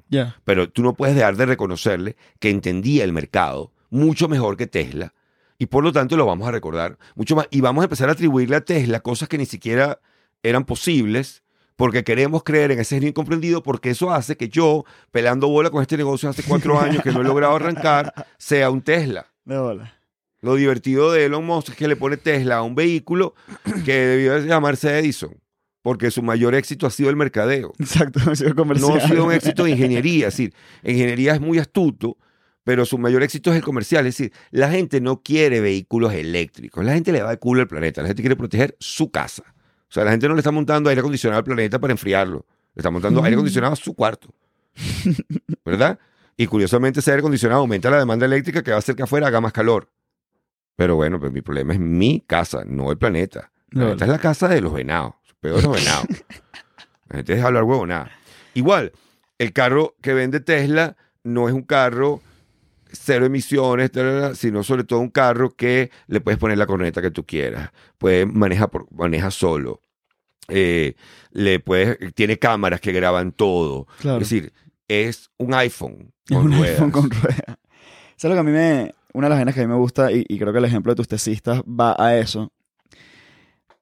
pero tú no puedes dejar de reconocerle que entendía el mercado mucho mejor que Tesla y por lo tanto lo vamos a recordar mucho más. Y vamos a empezar a atribuirle a Tesla cosas que ni siquiera eran posibles porque queremos creer en ese genio incomprendido, porque eso hace que yo, pelando bola con este negocio hace cuatro años que no he logrado arrancar, sea un Tesla. De bola. Lo divertido de Elon Musk es que le pone Tesla a un vehículo que debió llamarse Edison, porque su mayor éxito ha sido el mercadeo. Exacto, ha sido comercial. No ha sido un éxito de ingeniería. Es decir, en ingeniería es muy astuto, pero su mayor éxito es el comercial. Es decir, la gente no quiere vehículos eléctricos. La gente le va de culo al planeta. La gente quiere proteger su casa. O sea, la gente no le está montando aire acondicionado al planeta para enfriarlo. Le está montando aire acondicionado a su cuarto. ¿Verdad? Y curiosamente ese aire acondicionado aumenta la demanda eléctrica que va a hacer que afuera haga más calor. Pero bueno, pues mi problema es mi casa, no el planeta. El No. planeta es la casa de los venados. Peor de los venados. La gente deja hablar huevo, nada. Igual, el carro que vende Tesla no es un carro cero emisiones, sino sobre todo un carro que le puedes poner la corneta que tú quieras. Puede, maneja, por, maneja solo. Eh, le puedes, tiene cámaras que graban todo. Claro. Es decir, es un iPhone Es con un ruedas. iPhone con ruedas. ¿Sabes lo que a mí me... Una de las vainas que a mí me gusta, y, y creo que el ejemplo de tus tesistas va a eso.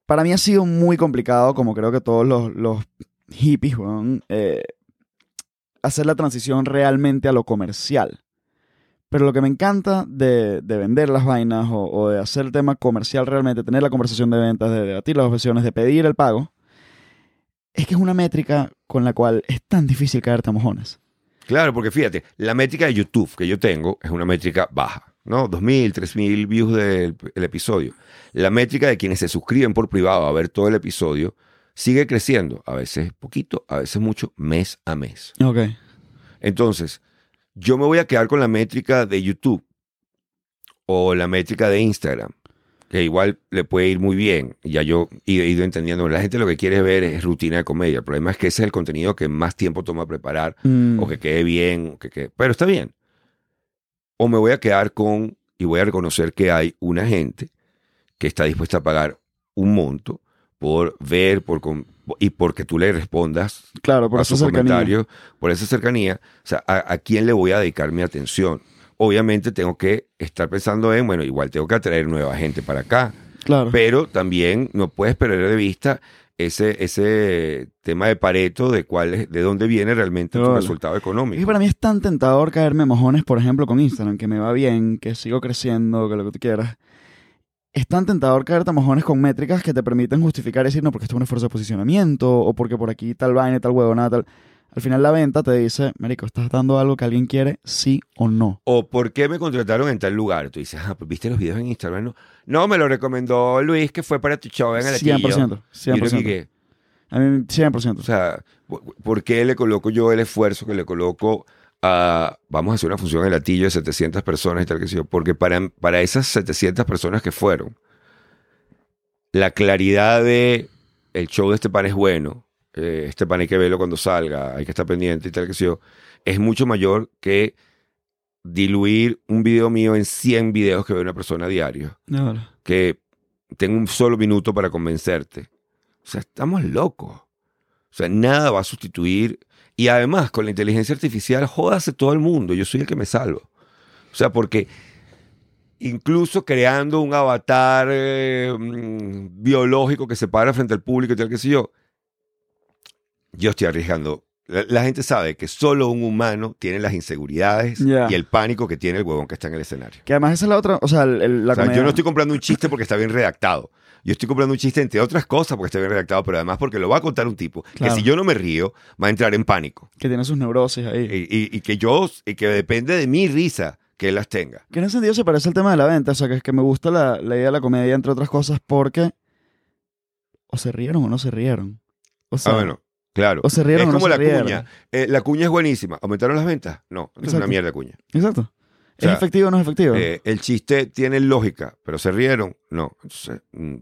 Para mí ha sido muy complicado, como creo que todos los, los hippies, eh, hacer la transición realmente a lo comercial. Pero lo que me encanta de, de vender las vainas o, o de hacer el tema comercial realmente, tener la conversación de ventas, de debatir las objeciones, de pedir el pago, es que es una métrica con la cual es tan difícil caerte a mojones. Claro, porque fíjate, la métrica de YouTube que yo tengo es una métrica baja. ¿no? 2.000, 3.000 views del el episodio. La métrica de quienes se suscriben por privado a ver todo el episodio sigue creciendo, a veces poquito, a veces mucho, mes a mes. Ok. Entonces, yo me voy a quedar con la métrica de YouTube o la métrica de Instagram, que igual le puede ir muy bien. Ya yo he ido entendiendo. La gente lo que quiere ver es rutina de comedia. El problema es que ese es el contenido que más tiempo toma preparar Mm, o que quede bien, o que quede- pero está bien. O me voy a quedar con y voy a reconocer que hay una gente que está dispuesta a pagar un monto por ver por y porque tú le respondas claro, por a esa sus cercanía. comentarios, por esa cercanía, o sea, a, a quién le voy a dedicar mi atención. Obviamente tengo que estar pensando en, bueno, igual tengo que atraer nueva gente para acá, Claro. pero también no puedes perder de vista ese, ese tema de Pareto de cuál es, de dónde viene realmente tu Claro. resultado económico. para mí es tan tentador caerme mojones, por ejemplo, con Instagram, que me va bien, que sigo creciendo, que lo que tú quieras. Es tan tentador caerte mojones con métricas que te permiten justificar y decir, no, porque esto es un esfuerzo de posicionamiento, o porque por aquí tal vaina, tal huevo, nada, tal. Al final la venta te dice, Marico, estás dando algo que alguien quiere, sí o no. O por qué me contrataron en tal lugar. Tú dices, ah, pues viste los videos en Instagram. No, no me lo recomendó Luis, que fue para tu show en el 100%. Y uno 100%. que, A mí, 100%. O sea, ¿por- ¿por qué le coloco yo el esfuerzo que le coloco a, vamos a hacer una función en latillo de 700 personas y tal que yo? Porque para, para esas 700 personas que fueron, la claridad de el show de este pan es bueno, eh, este pan hay que verlo cuando salga, hay que estar pendiente y tal que yo, es mucho mayor que diluir un video mío en 100 videos que ve una persona a diario De que tengo un solo minuto para convencerte. O sea, estamos locos. O sea, nada va a sustituir. Y además, con la inteligencia artificial, jódase todo el mundo. Yo soy el que me salvo. O sea, porque incluso creando un avatar eh, mm, biológico que se para frente al público y tal, que sé yo, yo estoy arriesgando. La, la gente sabe que solo un humano tiene las inseguridades y el pánico que tiene el huevón que está en el escenario. Que además esa es la otra, o sea, el- el- la O sea, yo no estoy comprando un chiste porque está bien redactado. Yo estoy comprando un chiste entre otras cosas porque está bien redactado, pero además porque lo va a contar un tipo Claro. que si yo no me río, va a entrar en pánico. que tiene sus neurosis ahí. Y, y- y que yo, y que depende de mi risa que él las tenga. Que en ese sentido se parece al tema de la venta, o sea, que es que me gusta la, la idea de la comedia, entre otras cosas, porque o se rieron o no se rieron. O sea, ah, bueno, claro. o se rieron es o no como se la rieron. cuña. Eh, la cuña es buenísima. ¿Aumentaron las ventas? No, es una mierda cuña. Exacto. Sea, ¿Es efectivo o no es efectivo? Eh, el chiste tiene lógica, pero se rieron. No. Entonces, mm,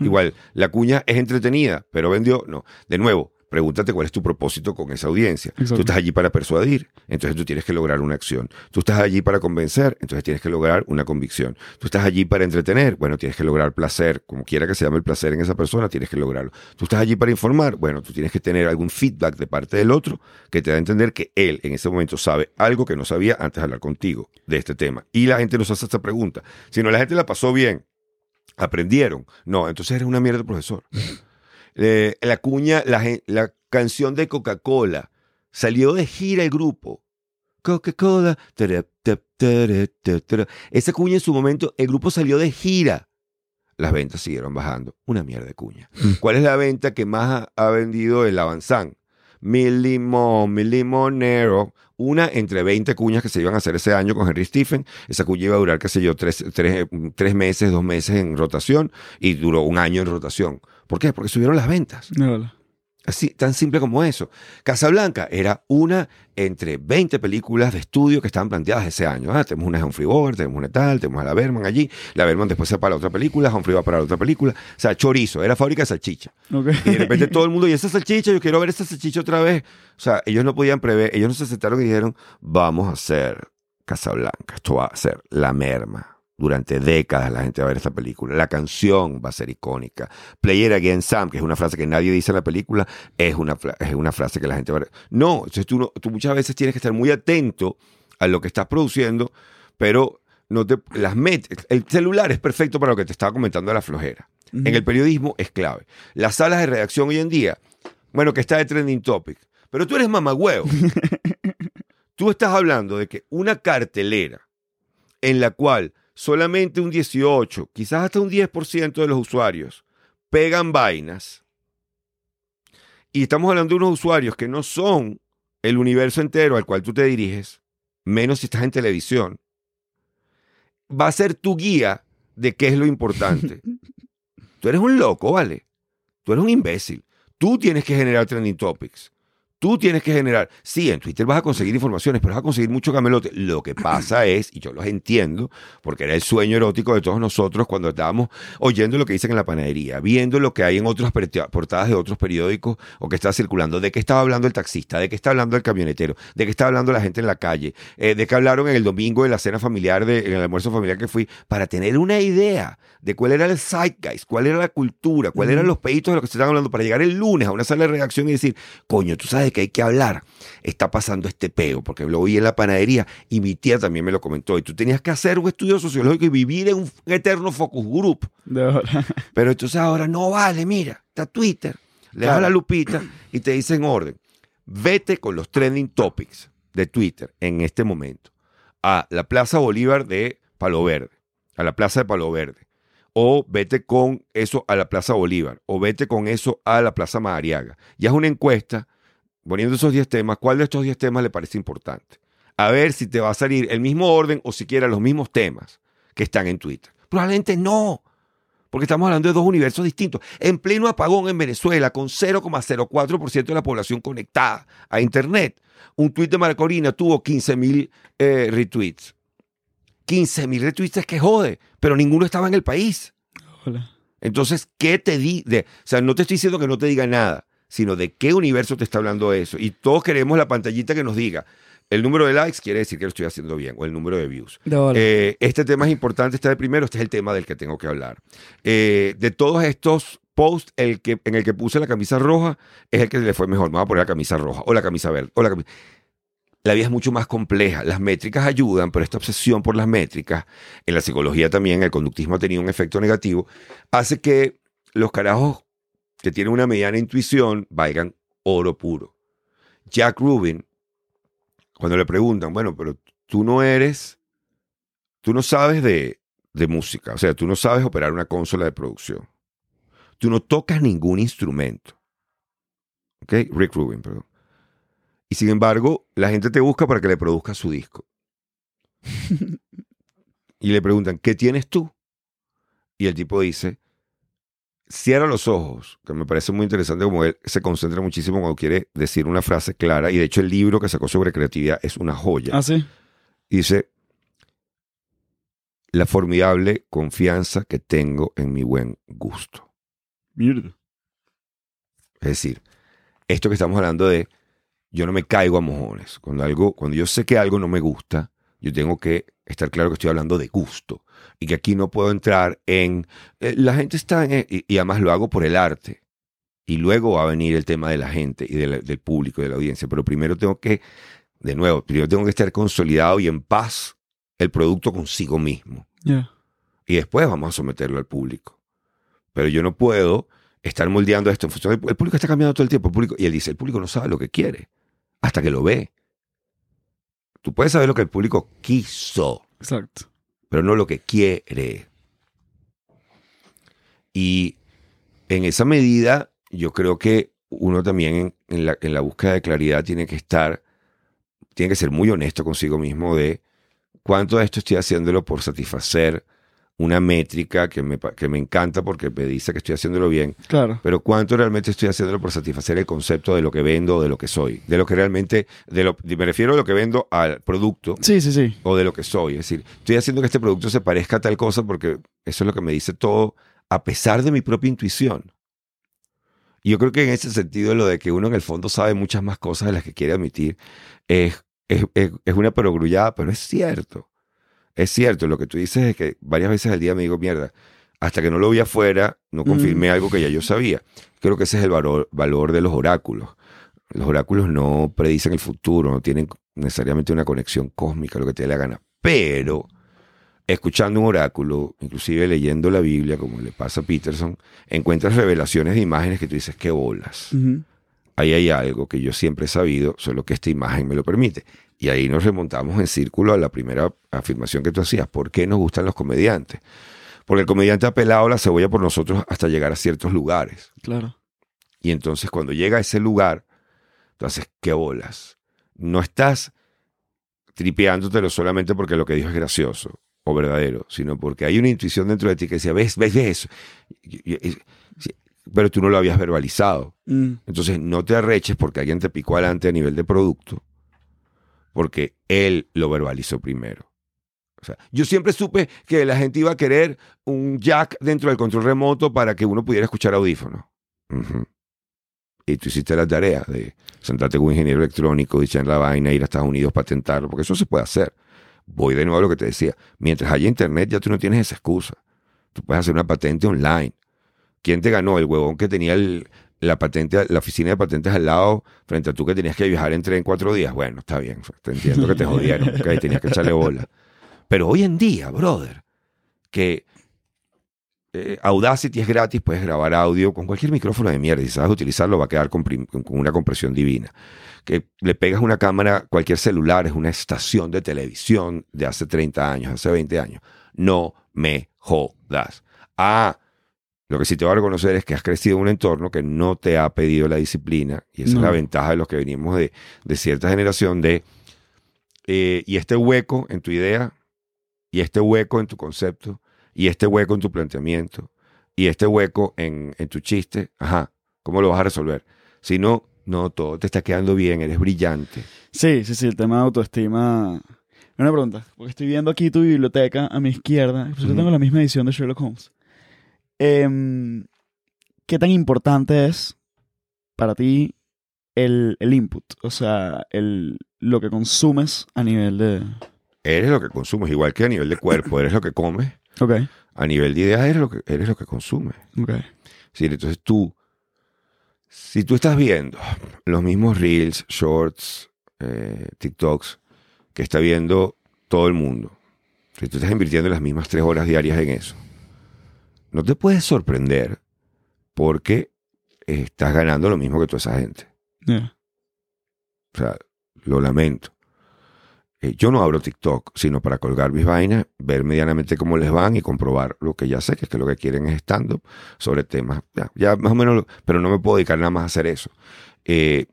igual, la cuña es entretenida, pero vendió. No. De nuevo, pregúntate cuál es tu propósito con esa audiencia. Exacto. Tú estás allí para persuadir, entonces tú tienes que lograr una acción. Tú estás allí para convencer, entonces tienes que lograr una convicción. Tú estás allí para entretener, bueno, tienes que lograr placer, como quiera que se llame el placer en esa persona, tienes que lograrlo. Tú estás allí para informar, bueno, tú tienes que tener algún feedback de parte del otro que te da a entender que él en ese momento sabe algo que no sabía antes de hablar contigo de este tema. Y la gente nos hace esta pregunta. Si no, la gente la pasó bien, aprendieron. No, entonces eres una mierda de profesor. Eh, la cuña, la, la canción de Coca-Cola salió de gira el grupo. Coca-Cola. Esa cuña en su momento, el grupo salió de gira. Las ventas siguieron bajando. Una mierda de cuña. ¿Cuál es la venta que más ha, ha vendido el Avanzán? Mi limón, mi limonero. Una entre 20 cuñas que se iban a hacer ese año con Henry Stephen. Esa cuña iba a durar, qué sé yo, tres, tres- tres meses, dos meses en rotación y duró un año en rotación. ¿Por qué? Porque subieron las ventas. Así, tan simple como eso. Casablanca era una entre 20 películas de estudio que estaban planteadas ese año. Ah, tenemos una de Humphrey Bogart, tenemos una tal, tenemos a la Berman allí. La Berman después se para otra película, Humphrey va para la otra película. O sea, chorizo, era fábrica de salchicha. Y de repente todo el mundo, y esa salchicha, yo quiero ver esa salchicha otra vez. O sea, ellos no podían prever, ellos no se sentaron y dijeron, vamos a hacer Casablanca, esto va a ser la merma. Durante décadas la gente va a ver esta película. La canción va a ser icónica. Player Again Sam, que es una frase que nadie dice en la película, es una, es una frase que la gente va a ver. No, entonces tú, no- tú muchas veces tienes que estar muy atento a lo que estás produciendo, pero no te, las met- el celular es perfecto para lo que te estaba comentando de la flojera. En el periodismo es clave. Las salas de redacción hoy en día, bueno, que está de trending topic, pero tú eres mamagüeo. tú estás hablando de que una cartelera en la cual solamente un 18, quizás hasta un 10% de los usuarios pegan vainas, y estamos hablando de unos usuarios que no son el universo entero al cual tú te diriges, menos si estás en televisión, va a ser tu guía de qué es lo importante. Tú eres un loco, ¿vale? Tú eres un imbécil. Tú tienes que generar trending topics. Tú tienes que generar. Sí, en Twitter vas a conseguir informaciones, pero vas a conseguir mucho camelote. Lo que pasa es, y yo los entiendo, porque era el sueño erótico de todos nosotros cuando estábamos oyendo lo que dicen en la panadería, viendo lo que hay en otras portadas de otros periódicos o que está circulando, de qué estaba hablando el taxista, de qué está hablando el camionetero, de qué está hablando la gente en la calle, eh, de qué hablaron en el domingo en la cena familiar, de, en el almuerzo familiar que fui, para tener una idea de cuál era el zeitgeist, cuál era la cultura, cuáles eran los peditos de lo que se estaban hablando, para llegar el lunes a una sala de redacción y decir, coño, tú sabes que hay que hablar, está pasando este peo, porque lo oí en la panadería y mi tía también me lo comentó, y tú tenías que hacer un estudio sociológico y vivir en un eterno focus group. Pero entonces ahora no vale, mira, está Twitter, le das a la lupita y te dice en orden, vete con los trending topics de Twitter en este momento a la Plaza Bolívar de Palo Verde, a la Plaza de Palo Verde, o vete con eso a la Plaza Bolívar, o vete con eso a la Plaza Madariaga. Ya es una encuesta, poniendo esos 10 temas, ¿cuál de estos 10 temas le parece importante? A ver si te va a salir el mismo orden o siquiera los mismos temas que están en Twitter. Probablemente no, porque estamos hablando de dos universos distintos. En pleno apagón en Venezuela, con 0,04% de la población conectada a Internet, un tuit de Marcorina tuvo 15 mil eh, retweets. 15 mil retweets es que jode, pero ninguno estaba en el país. Hola. Entonces, ¿qué te di? De, o sea, no te estoy diciendo que no te diga nada, sino de qué universo te está hablando eso. Y todos queremos la pantallita que nos diga. El número de likes quiere decir que lo estoy haciendo bien, o el número de views. Eh, este tema es importante, está de primero, este es el tema del que tengo que hablar. Eh, de todos estos posts, el que, en el que puse la camisa roja es el que le fue mejor. Me voy a poner la camisa roja, o la camisa verde, o la camisa... La vida es mucho más compleja. Las métricas ayudan, pero esta obsesión por las métricas, en la psicología también, el conductismo ha tenido un efecto negativo, hace que los carajos que tienen una mediana intuición valgan oro puro. Jack Rubin, cuando le preguntan, bueno, pero tú no eres, tú no sabes de, de música, o sea, tú no sabes operar una consola de producción. Tú no tocas ningún instrumento. ¿Ok? Rick Rubin, perdón. Y sin embargo, la gente te busca para que le produzca su disco. y le preguntan, ¿qué tienes tú? Y el tipo dice, cierra los ojos, que me parece muy interesante como él se concentra muchísimo cuando quiere decir una frase clara. Y de hecho el libro que sacó sobre creatividad es una joya. Ah, sí. Dice, la formidable confianza que tengo en mi buen gusto. Mierda. Es decir, esto que estamos hablando de, yo no me caigo a mojones. Cuando, algo, cuando yo sé que algo no me gusta, yo tengo que estar claro que estoy hablando de gusto. Y que aquí no puedo entrar en... eh, la gente está en... Y, y además lo hago por el arte. Y luego va a venir el tema de la gente y de la- del público y de la audiencia. Pero primero tengo que, de nuevo, primero tengo que estar consolidado y en paz el producto consigo mismo Ya. y después vamos a someterlo al público. Pero yo no puedo estar moldeando esto en función del- El público está cambiando todo el tiempo. El público, y él dice, el público no sabe lo que quiere hasta que lo ve. Tú puedes saber lo que el público quiso, Exacto. pero no lo que quiere. Y en esa medida, yo creo que uno también en, en la, en la búsqueda de claridad tiene que estar, tiene que ser muy honesto consigo mismo de cuánto de esto estoy haciéndolo por satisfacer una métrica que me, que me encanta porque me dice que estoy haciéndolo bien, Claro. pero cuánto realmente estoy haciéndolo por satisfacer el concepto de lo que vendo o de lo que soy, de lo que realmente, de lo, me refiero a lo que vendo al producto Sí, sí, sí. o de lo que soy. Es decir, estoy haciendo que este producto se parezca a tal cosa porque eso es lo que me dice todo, a pesar de mi propia intuición. Y yo creo que en ese sentido lo de que uno en el fondo sabe muchas más cosas de las que quiere admitir es, es, es- es una perogrullada, pero es cierto. Es cierto, lo que tú dices es que varias veces al día me digo, mierda, hasta que no lo vi afuera, no confirmé algo que ya yo sabía. Creo que ese es el valor, valor de los oráculos. Los oráculos no predicen el futuro, no tienen necesariamente una conexión cósmica, lo que te dé la gana. Pero escuchando un oráculo, inclusive leyendo la Biblia, como le pasa a Peterson, encuentras revelaciones de imágenes que tú dices, qué bolas. Ahí hay algo que yo siempre he sabido, solo que esta imagen me lo permite. Y ahí nos remontamos en círculo a la primera afirmación que tú hacías. ¿Por qué nos gustan los comediantes? Porque el comediante ha pelado la cebolla por nosotros hasta llegar a ciertos lugares. Claro. Y entonces cuando llega a ese lugar, tú haces, qué bolas. No estás tripeándotelo solamente porque lo que dijo es gracioso o verdadero, sino porque hay una intuición dentro de ti que decía, ves, ves, ves eso. Pero tú no lo habías verbalizado. Mm, Entonces no te arreches porque alguien te picó adelante a nivel de producto, porque él lo verbalizó primero. O sea, yo siempre supe que la gente iba a querer un jack dentro del control remoto para que uno pudiera escuchar audífonos. Y tú hiciste la tarea de sentarte con ingeniero electrónico, diseñar la vaina, ir a Estados Unidos, patentarlo, porque eso se puede hacer. Voy de nuevo a lo que te decía. Mientras haya internet, ya tú no tienes esa excusa. Tú puedes hacer una patente online. ¿Quién te ganó? El huevón que tenía el- la patente, la oficina de patentes al lado, frente a tú que tenías que viajar en cuatro días. Bueno, está bien. Te entiendo que te jodieron, ok, tenías que echarle bola. Pero hoy en día, brother, que eh, Audacity es gratis, puedes grabar audio con cualquier micrófono de mierda. Si sabes utilizarlo, va a quedar con con una compresión divina. Que le pegas una cámara, cualquier celular, es una estación de televisión de hace 30 años, hace 20 años. No me jodas. Ah, lo que sí te voy a reconocer es que has crecido en un entorno que no te ha pedido la disciplina. Y esa No. es la ventaja de los que venimos de, de cierta generación de... eh, y este hueco en tu idea, y este hueco en tu concepto, y este hueco en tu planteamiento, y este hueco en, en tu chiste, ajá, ¿cómo lo vas a resolver? Si no, no, todo te está quedando bien, eres brillante. Sí, sí, sí, el tema de autoestima. Una pregunta, porque estoy viendo aquí tu biblioteca a mi izquierda. Pues yo tengo la misma edición de Sherlock Holmes. Em, ¿Qué tan importante es para ti el, el input? O sea, el, lo que consumes a nivel de... Eres lo que consumes, igual que a nivel de cuerpo, eres lo que comes, Ok, a nivel de ideas eres lo que, eres lo que consumes. ok. Sí, entonces tú, si tú estás viendo los mismos reels, shorts, eh, TikToks que está viendo todo el mundo, si tú estás invirtiendo las mismas tres horas diarias en eso, no te puedes sorprender porque estás ganando lo mismo que toda esa gente. Yeah. O sea, lo lamento. Eh, yo no abro TikTok, sino para colgar mis vainas, ver medianamente cómo les van y comprobar lo que ya sé, que es que lo que quieren es stand-up sobre temas. Ya, ya más o menos, lo- pero no me puedo dedicar nada más a hacer eso. Eh,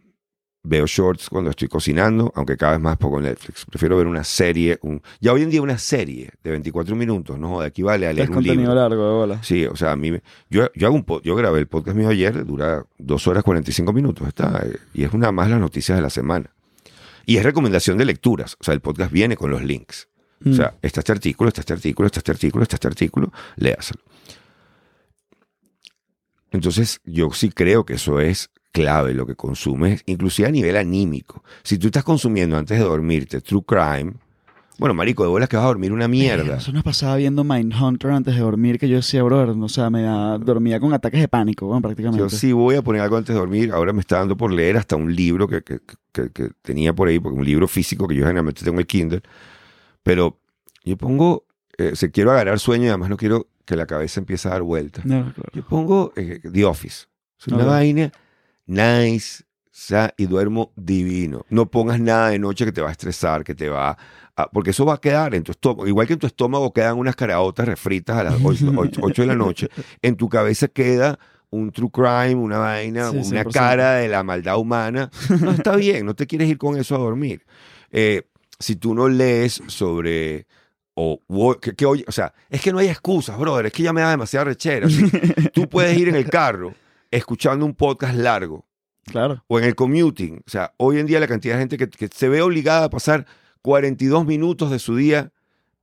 veo shorts cuando estoy cocinando, aunque cada vez más poco Netflix. Prefiero ver una serie. Un, ya hoy en día una serie de 24 minutos, no joda, equivale a leer Es un contenido libro. largo de bola. Sí, o sea, a mí, me- yo, yo hago un pod- yo grabé el podcast mío ayer, dura dos horas 45 minutos, está, y es una más las noticias de la semana. Y es recomendación de lecturas, o sea, el podcast viene con los links. O Mm. sea, está este artículo, está este artículo, está este artículo, está este artículo, léaselo. Entonces, yo sí creo que eso es clave, lo que consumes, inclusive a nivel anímico. Si tú estás consumiendo antes de dormirte True Crime, bueno, marico, de bolas que vas a dormir una mierda. Eso nos pasaba viendo Mindhunter antes de dormir, que yo decía, brother, o sea, me da- dormía con ataques de pánico, bueno, prácticamente. Yo sí voy a poner algo antes de dormir. Ahora me está dando por leer hasta un libro que, que- que- que tenía por ahí, porque un libro físico que yo generalmente tengo en el Kindle. Pero yo pongo, eh, si quiero agarrar sueño y además no quiero que la cabeza empiece a dar vueltas. No, claro. Yo pongo eh, The Office. Es una vaina nice y duermo divino. No pongas nada de noche que te va a estresar, que te va a... Porque eso va a quedar en tu estómago. Igual que en tu estómago quedan unas caraotas refritas a las 8, de la noche. En tu cabeza queda un true crime, una vaina, Sí, una 100%. cara de la maldad humana. No, está bien, no te quieres ir con eso a dormir. Eh, si tú no lees sobre... O, que, que oye, o sea, es que no hay excusas, brother. Es que ya me da demasiada rechera. Tú puedes ir en el carro escuchando un podcast largo Claro. o en el commuting. O sea, hoy en día la cantidad de gente que, que se ve obligada a pasar 42 minutos de su día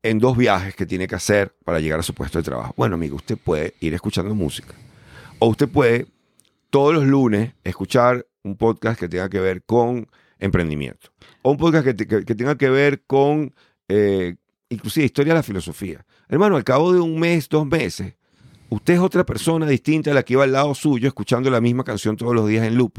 en dos viajes que tiene que hacer para llegar a su puesto de trabajo. Bueno, amigo, usted puede ir escuchando música. O usted puede todos los lunes escuchar un podcast que tenga que ver con emprendimiento. O un podcast que, te- que- que tenga que ver con, eh, inclusive, historia de la filosofía. Hermano, al cabo de un mes, dos meses, usted es otra persona distinta a la que iba al lado suyo escuchando la misma canción todos los días en loop.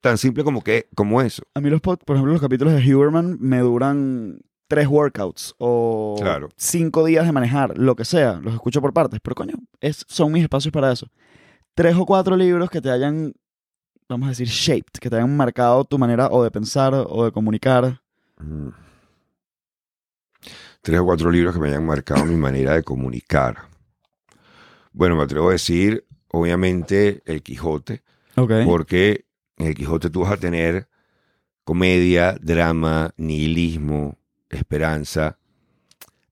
Tan simple como, que, como eso. A mí los por ejemplo, los capítulos de Huberman me duran tres workouts o Claro. cinco días de manejar, lo que sea. Los escucho por partes, pero coño, es, son mis espacios para eso. Tres o cuatro libros que te hayan, vamos a decir, shaped, que te hayan marcado tu manera o de pensar o de comunicar. Mm. Tres o cuatro libros que me hayan marcado mi manera de comunicar. Bueno, me atrevo a decir, obviamente, El Quijote, Ok. porque en El Quijote tú vas a tener comedia, drama, nihilismo, esperanza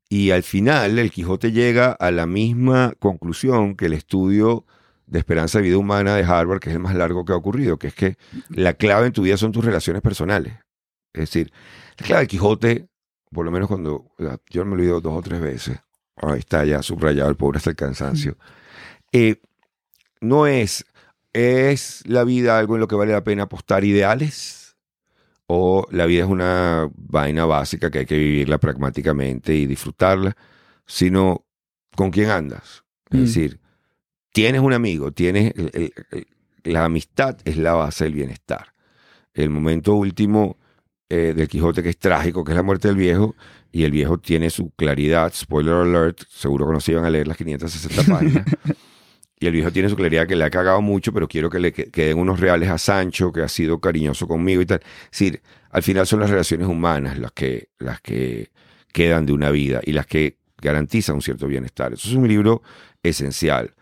Y al final el Quijote llega a la misma conclusión que el estudio de esperanza de vida humana de Harvard, que es el más largo que ha ocurrido, que es que la clave en tu vida son tus relaciones personales. Es decir, la clave del Quijote, por lo menos cuando yo me lo he dos o tres veces, ahí está ya subrayado el pobre hasta el cansancio, eh, no es, es la vida algo en lo que vale la pena apostar ideales o la vida es una vaina básica que hay que vivirla pragmáticamente y disfrutarla, sino con quién andas. Es Mm. decir, tienes un amigo, tienes el- el- el- la amistad es la base del bienestar. El momento último eh, del Quijote que es trágico, que es la muerte del viejo, y el viejo tiene su claridad, spoiler alert, seguro que no se iban a leer las 560 páginas, y el viejo tiene su claridad que le ha cagado mucho, pero quiero que le que- queden unos reales a Sancho, que ha sido cariñoso conmigo y tal. Es decir, al final son las relaciones humanas las que, las que quedan de una vida y las que garantizan un cierto bienestar. Eso es un libro esencial.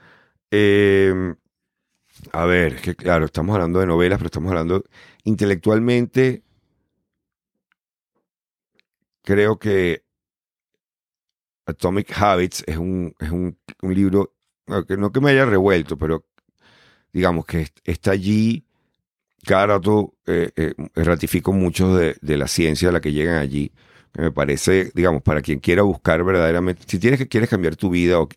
Eh, a ver, es que claro, estamos hablando de novelas, pero estamos hablando intelectualmente. Creo que Atomic Habits es un, es un, un libro, no que, no que me haya revuelto, pero digamos que est- está allí. Cada rato eh, eh, ratifico mucho de, de la ciencia a la que llegan allí. Me parece, digamos, para quien quiera buscar verdaderamente, si tienes que quieres cambiar tu vida o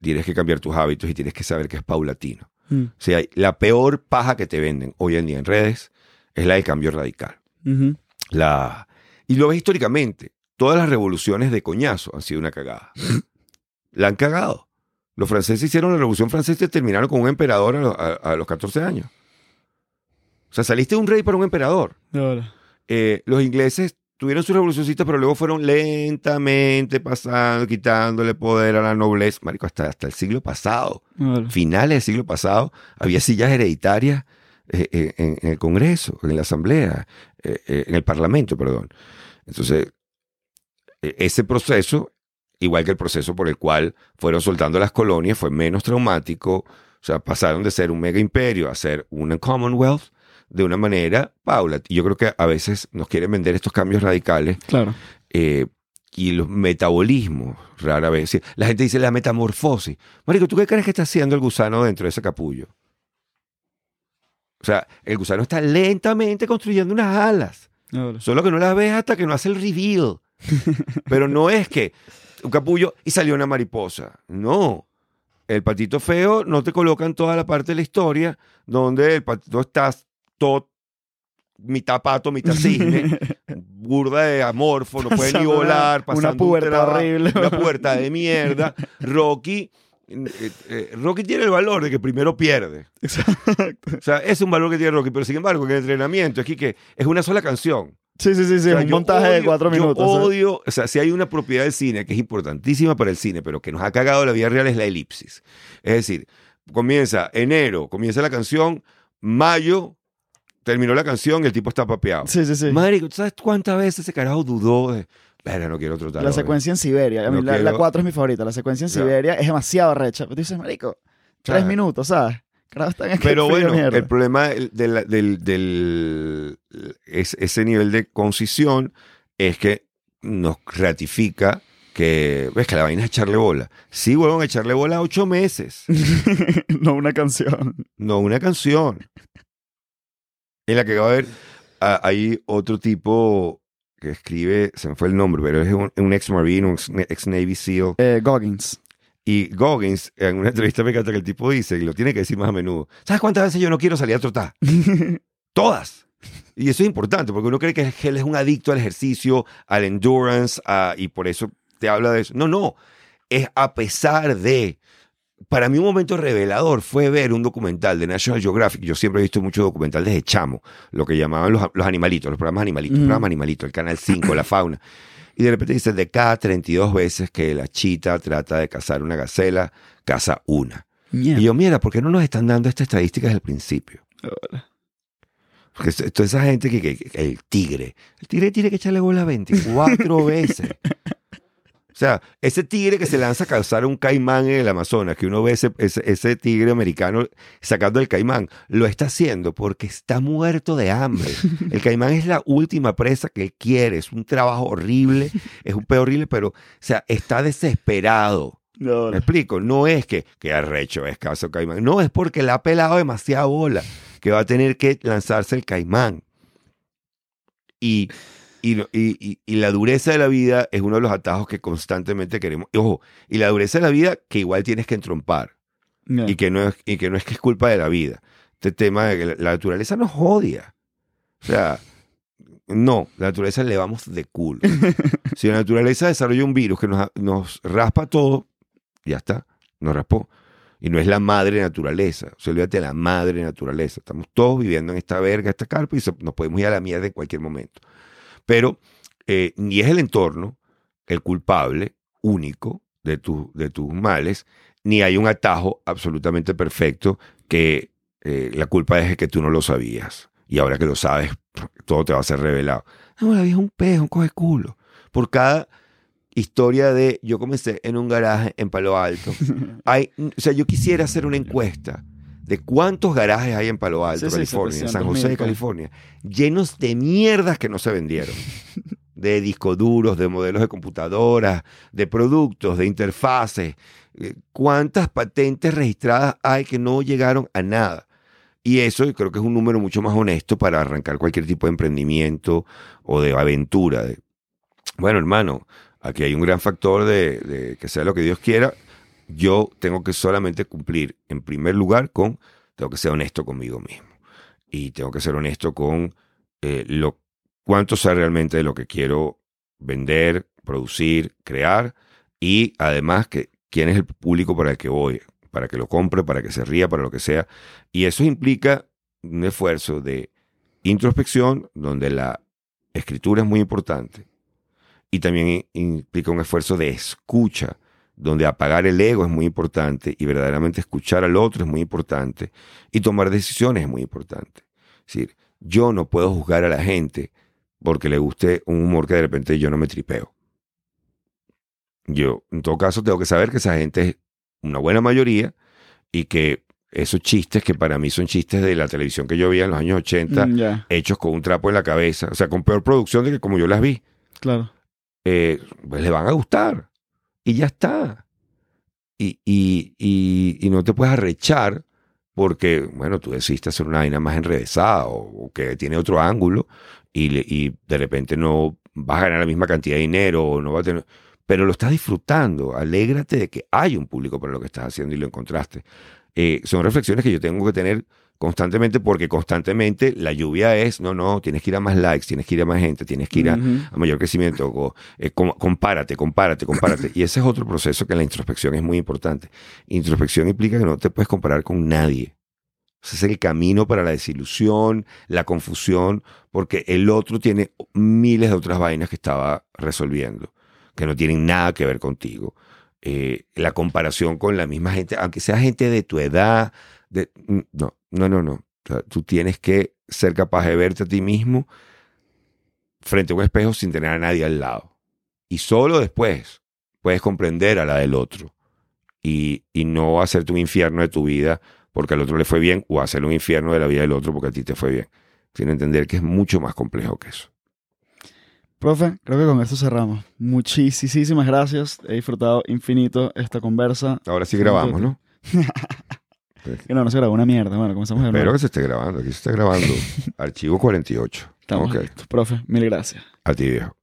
tienes que cambiar tus hábitos y tienes que saber que es paulatino. Mm. O sea, la peor paja que te venden hoy en día en redes es la del cambio radical. Ujú. La, y lo ves históricamente. Todas las revoluciones de coñazo han sido una cagada. La han cagado. Los franceses hicieron la revolución francesa y terminaron con un emperador a, lo- a- a los 14 años. O sea, saliste de un rey para un emperador. Ahora. Eh, los ingleses tuvieron su revolucioncita, pero luego fueron lentamente pasando, quitándole poder a la nobleza. Marico, hasta, hasta el siglo pasado Ahora. finales del siglo pasado había sillas hereditarias eh, eh, en, en el Congreso, en la Asamblea, eh, en el Parlamento, perdón. Entonces, eh, ese proceso, igual que el proceso por el cual fueron soltando las colonias, fue menos traumático. O sea, pasaron de ser un mega imperio a ser un Commonwealth de una manera paulatina. Y yo creo que a veces nos quieren vender estos cambios radicales Claro. eh, y los metabolismos, rara vez. La gente dice la metamorfosis. Marico, ¿tú qué crees que está haciendo el gusano dentro de ese capullo? O sea, el gusano está lentamente construyendo unas alas. Ahora. Solo que no las ves hasta que no hace el reveal. Pero no es que un capullo y salió una mariposa. No. El patito feo no te coloca en toda la parte de la historia donde el patito está todo mitad pato, mitad cisne, burda de amorfo, no puede ni Pasando una- volar, una pasando un pubertad trabajo, horrible. Una puerta de mierda. Rocky, eh, eh, Rocky tiene el valor de que primero pierde. Exacto. O sea, es un valor que tiene Rocky, pero sin embargo, en el entrenamiento es que, es una sola canción. Sí, sí, sí, sí. O sea, un yo montaje de cuatro yo minutos. ¿sabes? odio, o sea, si hay una propiedad del cine que es importantísima para el cine, pero que nos ha cagado la vida real es la elipsis. Es decir, comienza enero, comienza la canción, mayo, terminó la canción y el tipo está papeado. Sí, sí, sí. Marico, ¿tú sabes cuántas veces ese carajo dudó de, verga, no quiero trotar La hoy"? secuencia en Siberia. A mí No la, quiero- 4 es mi favorita. La secuencia en. Siberia es demasiado recha. Pero tú dices, marico, tres Claro. minutos, ¿sabes? Pero bueno, mierda. el problema del, del, del- del- es- ese nivel de concisión es que nos ratifica que, ves que la vaina es echarle bola. Sí, vuelven a echarle bola ocho meses, no una canción. no una canción. En la que va a haber, ah, hay otro tipo que escribe, se me fue el nombre, pero es un, un ex Marine, un ex Navy SEAL. Eh, Goggins. Y Goggins, en una entrevista me encanta que el tipo dice, y lo tiene que decir más a menudo, ¿sabes cuántas veces yo no quiero salir a trotar? Todas. Y eso es importante, porque uno cree que él es un adicto al ejercicio, al endurance, a- y por eso te habla de eso. No, no. Es a pesar de. Para mí, un momento revelador fue ver un documental de National Geographic. Yo siempre he visto muchos documentales de chamo, lo que llamaban los, los animalitos, los programas animalitos, Ujú. programas animalitos, el canal 5, la fauna. Y de repente dice: de cada 32 veces que la chita trata de cazar una gacela, caza una. Y yo, mira, ¿por qué no nos están dando esta estadística desde el principio? Porque toda esa gente que, que- que- el tigre, el tigre tiene que echarle bola 24 veces. O sea, ese tigre que se lanza a cazar un caimán en el Amazonas, que uno ve ese, ese, ese tigre americano sacando el caimán, lo está haciendo porque está muerto de hambre. El caimán es la última presa que él quiere. Es un trabajo horrible, es un peor horrible, pero, o sea, está desesperado. No, ¿Me explico? No es que, que arrecho es caso caimán. No, es porque le ha pelado demasiada bola que va a tener que lanzarse el caimán. Y, y, y- y- la dureza de la vida es uno de los atajos que constantemente queremos. Y ojo, y la dureza de la vida que igual tienes que entrompar. Y, que no es, y que no es que es culpa de la vida. Este tema de que la, la naturaleza nos odia. O sea, no, la naturaleza le vamos de culo. si la naturaleza desarrolla un virus que nos, nos raspa todo, ya está, nos raspó. Y no es la madre naturaleza. O sea, olvídate de la madre naturaleza. Estamos todos viviendo en esta verga, esta carpa, y nos podemos ir a la mierda en cualquier momento. Pero eh, ni es el entorno el culpable único de, tu- de tus males, ni hay un atajo absolutamente perfecto que eh, la culpa es que tú no lo sabías. Y ahora que lo sabes, todo te va a ser revelado. No, la vida es un pez, un coge culo. Por cada historia de yo comencé en un garaje en Palo Alto. Hay, o sea, yo quisiera hacer una encuesta de cuántos garajes hay en Palo Alto, Sí, sí, California, en San 700.000, José de. California, llenos de mierdas que no se vendieron. De discos duros, de modelos de computadoras, de productos, de interfaces. Eh, ¿Cuántas patentes registradas hay que no llegaron a nada? Y eso yo creo que es un número mucho más honesto para arrancar cualquier tipo de emprendimiento o de aventura. bueno, hermano, aquí hay un gran factor de, de que sea lo que Dios quiera. Yo tengo que solamente cumplir, en primer lugar, con, tengo que ser honesto conmigo mismo. Y tengo que ser honesto con eh, lo, cuánto sé realmente de lo que quiero vender, producir, crear. Y además, que, quién es el público para el que voy, para que lo compre, para que se ría, para lo que sea. Y eso implica un esfuerzo de introspección, donde la escritura es muy importante. Y también implica un esfuerzo de escucha, donde apagar el ego es muy importante y verdaderamente escuchar al otro es muy importante. Y tomar decisiones es muy importante. Es decir, yo no puedo juzgar a la gente porque le guste un humor que de repente yo no me tripeo. Yo, en todo caso, tengo que saber que esa gente es una buena mayoría y que esos chistes que para mí son chistes de la televisión que yo veía en los años 80, Mm, hechos con un trapo en la cabeza, o sea, con peor producción de que como yo las vi, claro. eh, pues le van a gustar. Y ya está. Y, y, y, y no te puedes arrechar porque, bueno, tú decidiste hacer una vaina más enrevesada o, que tiene otro ángulo y de repente no vas a ganar la misma cantidad de dinero o no vas a tener... Pero lo estás disfrutando. Alégrate de que hay un público para lo que estás haciendo y lo encontraste. Eh, son reflexiones que yo tengo que tener constantemente porque constantemente la lluvia es, no, no, tienes que ir a más likes, tienes que ir a más gente, tienes que ir a, mayor crecimiento, o, eh, com- compárate, compárate, compárate. Y ese es otro proceso que en la introspección es muy importante. Introspección implica que no te puedes comparar con nadie. Ese es el camino para la desilusión, la confusión, porque el otro tiene miles de otras vainas que estaba resolviendo, que no tienen nada que ver contigo. Eh, la comparación con la misma gente, aunque sea gente de tu edad, de, mm, no, no, no, no. O sea, tú tienes que ser capaz de verte a ti mismo frente a un espejo sin tener a nadie al lado. Y solo después puedes comprender a la del otro y, y no hacerte un infierno de tu vida porque al otro le fue bien o hacerle un infierno de la vida del otro porque a ti te fue bien. Sin entender que es mucho más complejo que eso. Profe, creo que con esto cerramos. Muchísimas gracias. He disfrutado infinito esta conversa. Ahora sí grabamos, ¿no? Que no, no se grabó una mierda. Bueno, comenzamos de Espero nuevo. que se esté grabando. Aquí se está grabando. Archivo 48. Estamos Ok. listos. Profe, mil gracias. A ti, viejo.